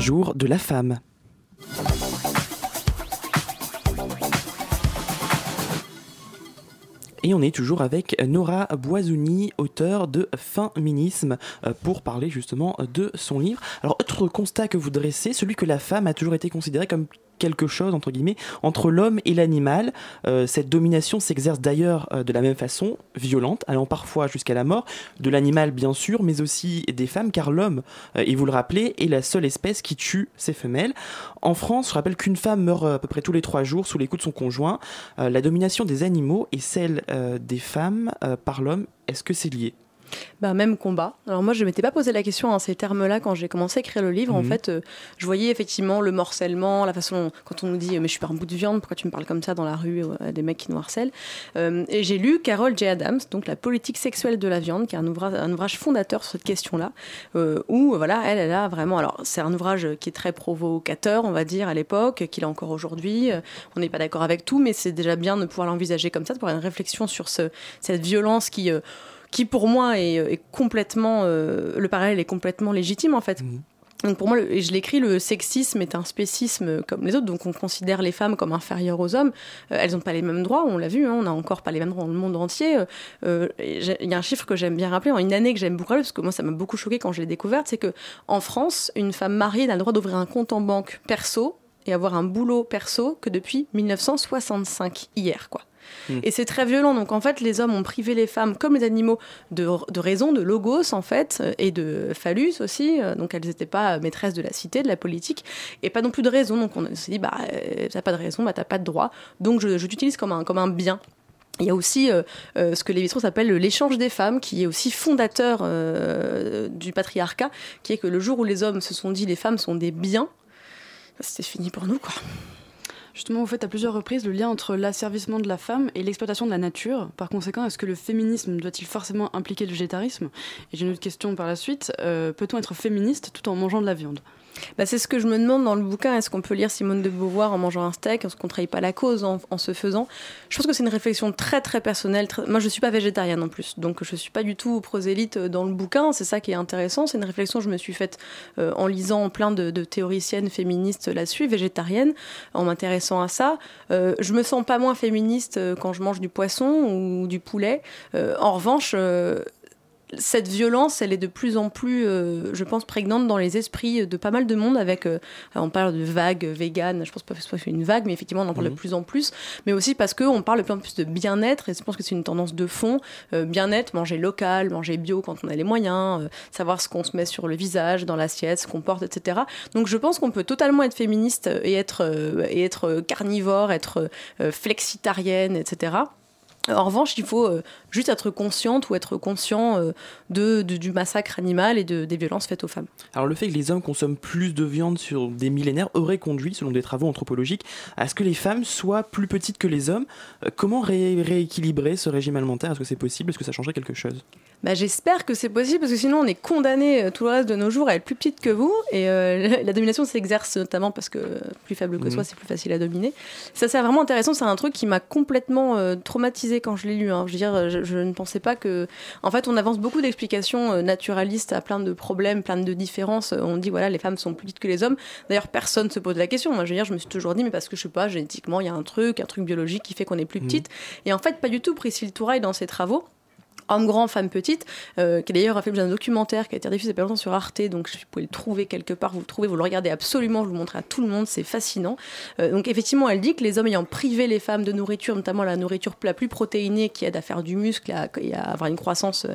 Jour de la femme. Et on est toujours avec Nora Boisouni, auteure de Féminisme, euh, pour parler justement de son livre. Alors, autre constat que vous dressez, celui que la femme a toujours été considérée comme quelque chose, entre guillemets, entre l'homme et l'animal. Euh, cette domination s'exerce d'ailleurs euh, de la même façon, violente, allant parfois jusqu'à la mort, de l'animal bien sûr, mais aussi des femmes, car l'homme, euh, et vous le rappelez, est la seule espèce qui tue ses femelles. En France, je rappelle qu'une femme meurt à peu près tous les trois jours sous les coups de son conjoint. La domination des animaux et celle des femmes par l'homme, est-ce que c'est lié? Bah, même combat. Alors moi, je m'étais pas posé la question en ces termes-là quand j'ai commencé à écrire le livre. En Mhm. fait, euh, je voyais effectivement le morcellement, la façon quand on nous dit euh, mais je suis pas un bout de viande, pourquoi tu me parles comme ça dans la rue euh, des mecs qui nous harcèlent? Euh, et j'ai lu Carol J. Adams, donc la politique sexuelle de la viande, qui est un ouvrage, un ouvrage fondateur sur cette question-là, où voilà, elle, elle a vraiment. Alors c'est un ouvrage qui est très provocateur, on va dire à l'époque, qu'il a encore aujourd'hui. On n'est pas d'accord avec tout, mais c'est déjà bien de pouvoir l'envisager comme ça, de pouvoir avoir une réflexion sur ce, cette violence qui qui pour moi est, est complètement euh, le parallèle est complètement légitime en fait. Donc pour moi, le- et je l'écris, le sexisme est un spécisme comme les autres, donc on considère les femmes comme inférieures aux hommes. Euh, elles n'ont pas les mêmes droits, on l'a vu, hein, on n'a encore pas les mêmes droits dans le monde entier. Euh, euh, Il y a un chiffre que j'aime bien rappeler, en une année que j'aime beaucoup rappeler, parce que moi ça m'a beaucoup choqué quand je l'ai découverte, c'est que en France, une femme mariée n'a le droit d'ouvrir un compte en banque perso et avoir un boulot perso que depuis 1965, hier quoi. Et c'est très violent. Donc en fait, les hommes ont privé les femmes, comme les animaux, de, raison, de logos en fait, euh, et de phallus aussi. Euh, Donc elles n'étaient pas maîtresses de la cité, de la politique, et pas non plus de raison. Donc on s'est dit, bah euh, t'as pas de raison, bah t'as pas de droit. Donc je, t'utilise comme un, comme un bien. Il y a aussi euh, euh, ce que les strauss appellent l'échange des femmes, qui est aussi fondateur euh, du patriarcat, qui est que le jour où les hommes se sont dit les femmes sont des biens, c'était fini pour nous quoi. Justement, vous faites à plusieurs reprises le lien entre l'asservissement de la femme et l'exploitation de la nature. Par conséquent, est-ce que le féminisme doit-il forcément impliquer le végétarisme? Et j'ai une autre question par la suite. Euh, Peut-on être féministe tout en mangeant de la viande? Bah, c'est ce que je me demande dans le bouquin. Est-ce qu'on peut lire Simone de Beauvoir en mangeant un steak Est-ce qu'on ne trahit pas la cause en, se faisant? Je pense que c'est une réflexion très très personnelle. Moi, je ne suis pas végétarienne en plus, donc je ne suis pas du tout prosélyte dans le bouquin. C'est ça qui est intéressant. C'est une réflexion que je me suis faite euh, en lisant plein de, théoriciennes féministes là-dessus, végétariennes, en m'intéressant à ça. Euh, je me sens pas moins féministe euh, quand je mange du poisson ou du poulet. Euh, en revanche, euh, cette violence, elle est de plus en plus, euh, je pense, prégnante dans les esprits de pas mal de monde. Avec, euh, on parle de vague vegan. Je pense pas que ce soit une vague, mais effectivement, on en parle Mhm. de plus en plus. Mais aussi parce que on parle de plus en plus de bien-être, et je pense que c'est une tendance de fond. Euh, bien-être, manger local, manger bio quand on a les moyens, savoir ce qu'on se met sur le visage, dans l'assiette, ce qu'on porte, etc. Donc, je pense qu'on peut totalement être féministe et être et être carnivore, être flexitarienne, etc. En revanche, il faut euh, juste être consciente ou être conscient euh, de, du massacre animal et de, des violences faites aux femmes. Alors le fait que les hommes consomment plus de viande sur des millénaires aurait conduit, selon des travaux anthropologiques, à ce que les femmes soient plus petites que les hommes. Euh, comment ré- rééquilibrer ce régime alimentaire? Est-ce que c'est possible? Est-ce que ça changerait quelque chose? Bah, J'espère que c'est possible parce que sinon on est condamné euh, tout le reste de nos jours à être plus petite que vous et euh, la domination s'exerce notamment parce que euh, plus faible que Mhm. soi c'est plus facile à dominer. Ça c'est vraiment intéressant, c'est un truc qui m'a complètement euh, traumatisé quand je l'ai lu. hein. Je veux dire, je, je ne pensais pas que... En fait on avance beaucoup d'explications naturalistes à plein de problèmes, plein de différences. On dit voilà les femmes sont plus petites que les hommes. D'ailleurs personne se pose la question. Moi je veux dire, je me suis toujours dit mais parce que je sais pas, génétiquement il y a un truc, un truc biologique qui fait qu'on est plus petite. Et en fait pas du tout. Priscille Touraille dans ses travaux Homme grand, femme petite, euh, qui d'ailleurs a fait d'un documentaire qui a été diffusé il pas longtemps sur Arte, donc vous pouvez le trouver quelque part, vous le trouvez, vous le regardez absolument, je vous le montre à tout le monde, c'est fascinant. Euh, donc effectivement, elle dit que les hommes ayant privé les femmes de nourriture, notamment la nourriture la plus protéinée qui aide à faire du muscle et à, avoir une croissance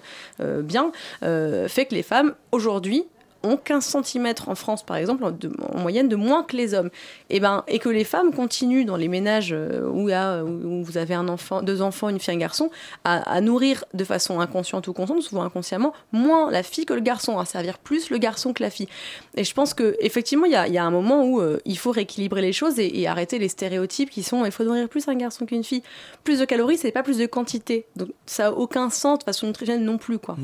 euh, bien, fait que les femmes aujourd'hui ont 15 cm en France, par exemple, en, moyenne de moins que les hommes. Et, ben, et que les femmes continuent dans les ménages euh, où, a- où vous avez un enfant, deux enfants, une fille, un garçon, à, nourrir de façon inconsciente ou consciente, souvent inconsciemment, moins la fille que le garçon, à servir plus le garçon que la fille. Et je pense que effectivement, il y a, y a un moment où euh, il faut rééquilibrer les choses et, arrêter les stéréotypes qui sont il faut nourrir plus un garçon qu'une fille. Plus de calories, c'est pas plus de quantité. Donc ça a aucun sens de façon nutritionnelle non plus, quoi.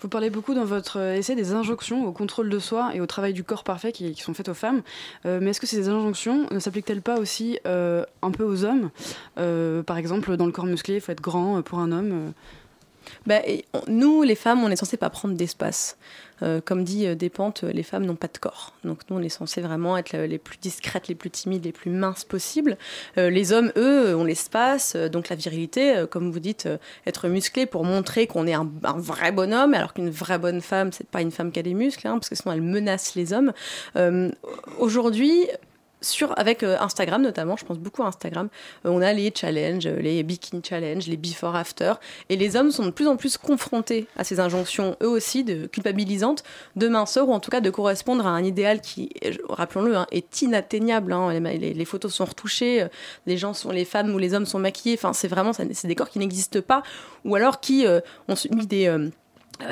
Vous parlez beaucoup dans votre euh, essai des injonctions au contrôle de soi et au travail du corps parfait qui, sont faites aux femmes. Euh, mais est-ce que ces injonctions ne s'appliquent-elles pas aussi euh, un peu aux hommes? Euh, Par exemple, dans le corps musclé, il faut être grand euh, pour un homme. euh. Bah, nous, les femmes, on est censé pas prendre d'espace. Euh, comme dit euh, Despentes, euh, les femmes n'ont pas de corps. Donc nous, on est censé vraiment être les plus discrètes, les plus timides, les plus minces possibles. Les hommes, eux, ont l'espace, donc la virilité, comme vous dites, être musclé pour montrer qu'on est un, vrai bonhomme, alors qu'une vraie bonne femme, c'est pas une femme qui a des muscles, hein, parce que sinon elle menace les hommes. Aujourd'hui, sur, avec euh, Instagram notamment, je pense beaucoup à Instagram, euh, on a les challenges, euh, les bikini challenge, les before after, et les hommes sont de plus en plus confrontés à ces injonctions, eux aussi, de culpabilisantes, de minceur, ou en tout cas de correspondre à un idéal qui, rappelons-le, hein, est inatteignable. hein. Les, photos sont retouchées, les gens sont, les femmes ou les hommes sont maquillés, enfin c'est vraiment, c'est des corps qui n'existent pas, ou alors qui ont subi des...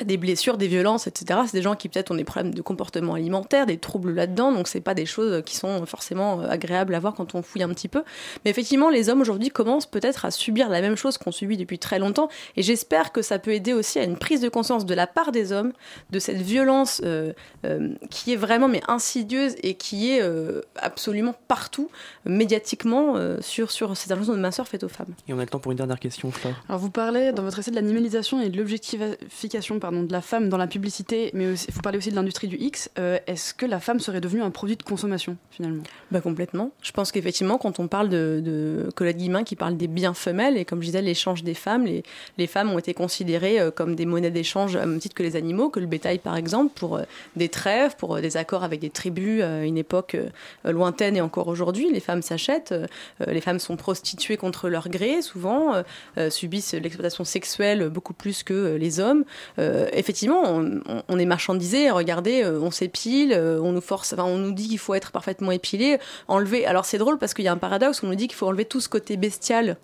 des blessures, des violences, etc. C'est des gens qui peut-être ont des problèmes de comportement alimentaire, des troubles là-dedans, donc c'est pas des choses qui sont forcément euh, agréables à voir quand on fouille un petit peu. Mais effectivement, les hommes aujourd'hui commencent peut-être à subir la même chose qu'on subit depuis très longtemps, et j'espère que ça peut aider aussi à une prise de conscience de la part des hommes de cette violence euh, euh, qui est vraiment mais insidieuse et qui est euh, absolument partout médiatiquement euh, sur sur ces injonctions de minceur faites aux femmes. Et on a le temps pour une dernière question, Flore. Alors vous parlez dans votre essai de l'animalisation et de l'objectification pardon, de la femme dans la publicité, mais aussi- vous parlez aussi de l'industrie du X. Euh, Est-ce que la femme serait devenue un produit de consommation finalement? Bah complètement. Je pense qu'effectivement, quand on parle de, de Colette Guillemin qui parle des biens femelles, et comme je disais, l'échange des femmes, les, femmes ont été considérées euh, comme des monnaies d'échange à même titre que les animaux, que le bétail par exemple, pour euh, des trêves, pour des accords avec des tribus à une époque lointaine et encore aujourd'hui. Les femmes s'achètent, les femmes sont prostituées contre leur gré souvent, subissent l'exploitation sexuelle beaucoup plus que les hommes. Euh, effectivement, on, est marchandisé. Regardez, euh, on s'épile, euh, on nous force, enfin, on nous dit qu'il faut être parfaitement épilé, enlever. Alors c'est drôle parce qu'il y a un paradoxe. On nous dit qu'il faut enlever tout ce côté bestial.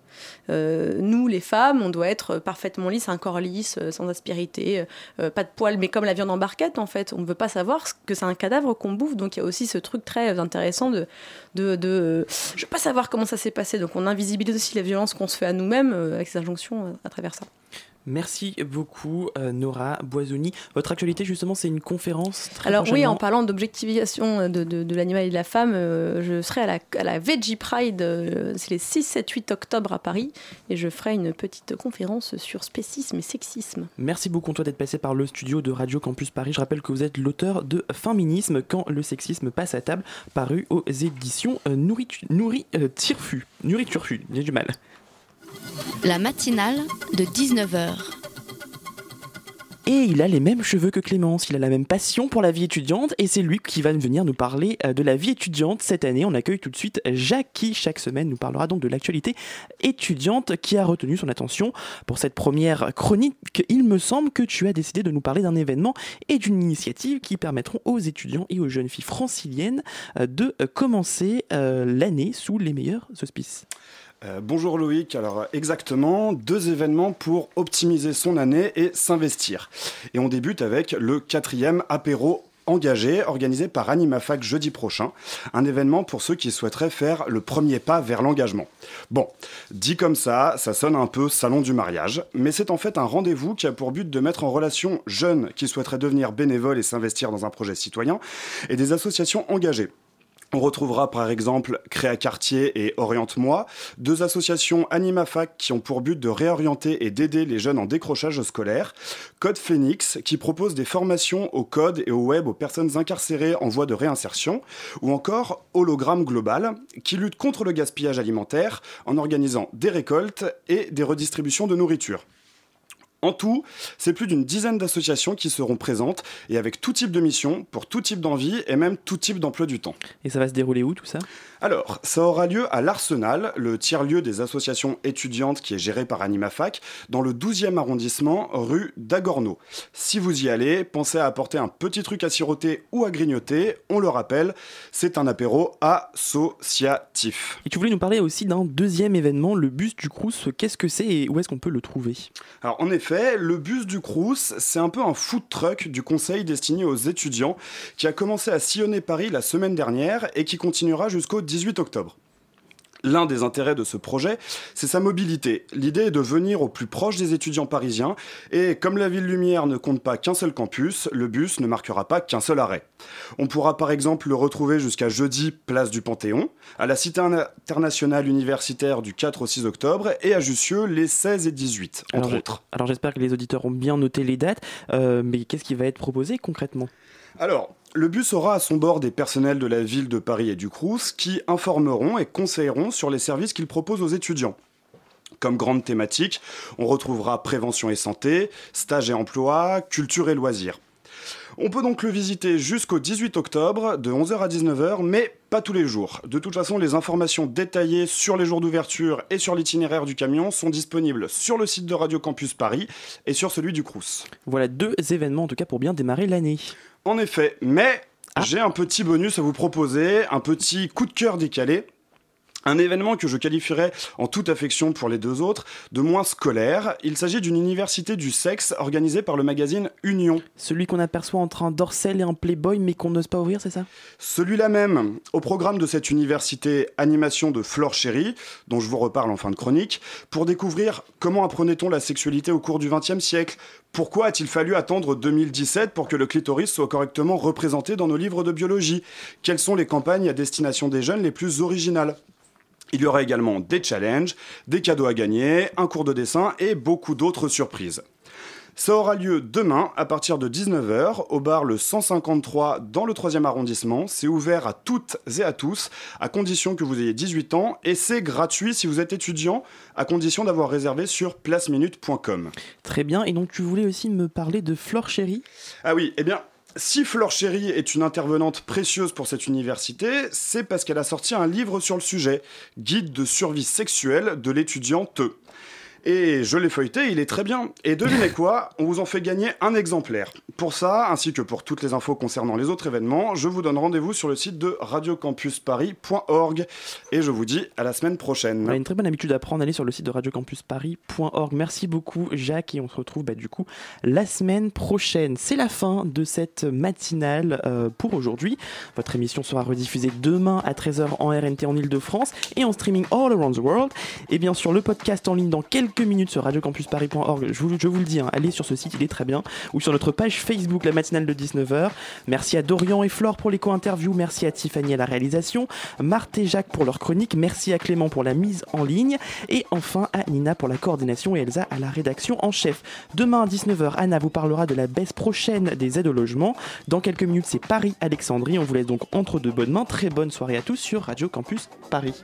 Nous, les femmes, on doit être parfaitement lisse, un corps lisse, sans aspérité, pas de poils, mais comme la viande en barquette en fait. On ne veut pas savoir que c'est un cadavre qu'on bouffe. Donc il y a aussi ce truc très intéressant de, de, de je veux pas savoir comment ça s'est passé. Donc on invisibilise aussi la violence qu'on se fait à nous-mêmes avec ces injonctions à travers ça. Merci beaucoup, euh, Nora Boisoni. Votre actualité, justement, c'est une conférence très Alors oui, en parlant d'objectivation de, de- de l'animal et de la femme, euh, je serai à la, à la Veggie Pride, euh, c'est les 6, 7, 8 octobre à Paris, et je ferai une petite conférence sur spécisme et sexisme. Merci beaucoup, toi, d'être passé par le studio de Radio Campus Paris. Je rappelle que vous êtes l'auteur de Féminisme quand le sexisme passe à table, paru aux éditions euh, Nourritu- Nourri euh, Tirfu. Nourri Turfu, j'ai du mal. La matinale de 19h. Et il a les mêmes cheveux que Clémence, il a la même passion pour la vie étudiante et c'est lui qui va venir nous parler euh, de la vie étudiante cette année. On accueille tout de suite Jacques qui chaque semaine nous parlera donc de l'actualité étudiante qui a retenu son attention pour cette première chronique. Il me semble que tu as décidé de nous parler d'un événement et d'une initiative qui permettront aux étudiants et aux jeunes filles franciliennes euh, de commencer euh, l'année sous les meilleurs auspices. Euh, bonjour Loïc, alors exactement, deux événements pour optimiser son année et s'investir. Et on débute avec le quatrième apéro engagé organisé par AnimaFac jeudi prochain, un événement pour ceux qui souhaiteraient faire le premier pas vers l'engagement. Bon, dit comme ça, ça sonne un peu salon du mariage, mais c'est en fait un rendez-vous qui a pour but de mettre en relation jeunes qui souhaiteraient devenir bénévoles et s'investir dans un projet citoyen et des associations engagées. On retrouvera par exemple Créa Quartier et Oriente-moi, deux associations AnimaFac qui ont pour but de réorienter et d'aider les jeunes en décrochage scolaire, Code Phoenix qui propose des formations au code et au web aux personnes incarcérées en voie de réinsertion, ou encore Hologramme Global qui lutte contre le gaspillage alimentaire en organisant des récoltes et des redistributions de nourriture. En tout, c'est plus d'une dizaine d'associations qui seront présentes et avec tout type de mission, pour tout type d'envie et même tout type d'emploi du temps. Et ça va se dérouler où tout ça? Alors, ça aura lieu à l'Arsenal, le tiers-lieu des associations étudiantes qui est géré par AnimaFac, dans le 12e arrondissement, rue d'Agorno. Si vous y allez, pensez à apporter un petit truc à siroter ou à grignoter. On le rappelle, c'est un apéro associatif. Et tu voulais nous parler aussi d'un deuxième événement, le bus du Crous. Qu'est-ce que c'est et où est-ce qu'on peut le trouver? Alors en effet, le bus du Crous, c'est un peu un food truck du conseil destiné aux étudiants qui a commencé à sillonner Paris la semaine dernière et qui continuera jusqu'au 18 octobre. L'un des intérêts de ce projet, c'est sa mobilité. L'idée est de venir au plus proche des étudiants parisiens et comme la ville lumière ne compte pas qu'un seul campus, le bus ne marquera pas qu'un seul arrêt. On pourra par exemple le retrouver jusqu'à jeudi place du Panthéon, à la Cité internationale universitaire du 4 au 6 octobre et à Jussieu les 16 et 18 entre alors, autres. Alors j'espère que les auditeurs ont bien noté les dates, euh, mais qu'est-ce qui va être proposé concrètement? Alors, le bus aura à son bord des personnels de la ville de Paris et du Crous qui informeront et conseilleront sur les services qu'ils proposent aux étudiants. Comme grande thématique, on retrouvera prévention et santé, stage et emploi, culture et loisirs. On peut donc le visiter jusqu'au 18 octobre de 11h à 19h, mais pas tous les jours. De toute façon, les informations détaillées sur les jours d'ouverture et sur l'itinéraire du camion sont disponibles sur le site de Radio Campus Paris et sur celui du Crous. Voilà deux événements en tout cas pour bien démarrer l'année. En effet, mais j'ai un petit bonus à vous proposer, un petit coup de cœur décalé. Un événement que je qualifierais en toute affection pour les deux autres de moins scolaire. Il s'agit d'une université du sexe organisée par le magazine Union. Celui qu'on aperçoit entre un dorsel et un playboy mais qu'on n'ose pas ouvrir, c'est ça? Celui-là même. Au programme de cette université, animation de Flore Chéry, dont je vous reparle en fin de chronique, pour découvrir comment apprenait-on la sexualité au cours du XXe siècle. Pourquoi a-t-il fallu attendre 2017 pour que le clitoris soit correctement représenté dans nos livres de biologie? Quelles sont les campagnes à destination des jeunes les plus originales? Il y aura également des challenges, des cadeaux à gagner, un cours de dessin et beaucoup d'autres surprises. Ça aura lieu demain à partir de 19h au bar le 153 dans le 3e arrondissement. C'est ouvert à toutes et à tous à condition que vous ayez 18 ans et c'est gratuit si vous êtes étudiant à condition d'avoir réservé sur placeminute.com. Très bien, et donc tu voulais aussi me parler de Flore Chéry Ah oui, eh bien si Flore Chéry est une intervenante précieuse pour cette université, c'est parce qu'elle a sorti un livre sur le sujet, Guide de survie sexuelle de l'étudiante. Et je l'ai feuilleté, il est très bien. Et devinez quoi On vous en fait gagner un exemplaire. Pour ça, ainsi que pour toutes les infos concernant les autres événements, je vous donne rendez-vous sur le site de radiocampusparis.org. Et je vous dis à la semaine prochaine. On a une très bonne habitude à prendre, aller sur le site de radiocampusparis.org. Merci beaucoup Jacques et on se retrouve bah, du coup la semaine prochaine. C'est la fin de cette matinale euh, pour aujourd'hui. Votre émission sera rediffusée demain à 13h en RNT en Ile-de-France et en streaming all around the world. Et bien sûr le podcast en ligne dans quelques minutes sur radiocampusparis.org. Je vous, je vous le dis, hein, allez sur ce site, il est très bien. Ou sur notre page Facebook, la matinale de 19h. Merci à Dorian et Flore pour l'éco-interview. Merci à Tiffany à la réalisation. Marthe et Jacques pour leur chronique. Merci à Clément pour la mise en ligne. Et enfin à Nina pour la coordination et Elsa à la rédaction en chef. Demain à 19h, Anna vous parlera de la baisse prochaine des aides au logement. Dans quelques minutes, c'est Paris-Alexandrie. On vous laisse donc entre de bonnes mains. Très bonne soirée à tous sur Radio Campus Paris.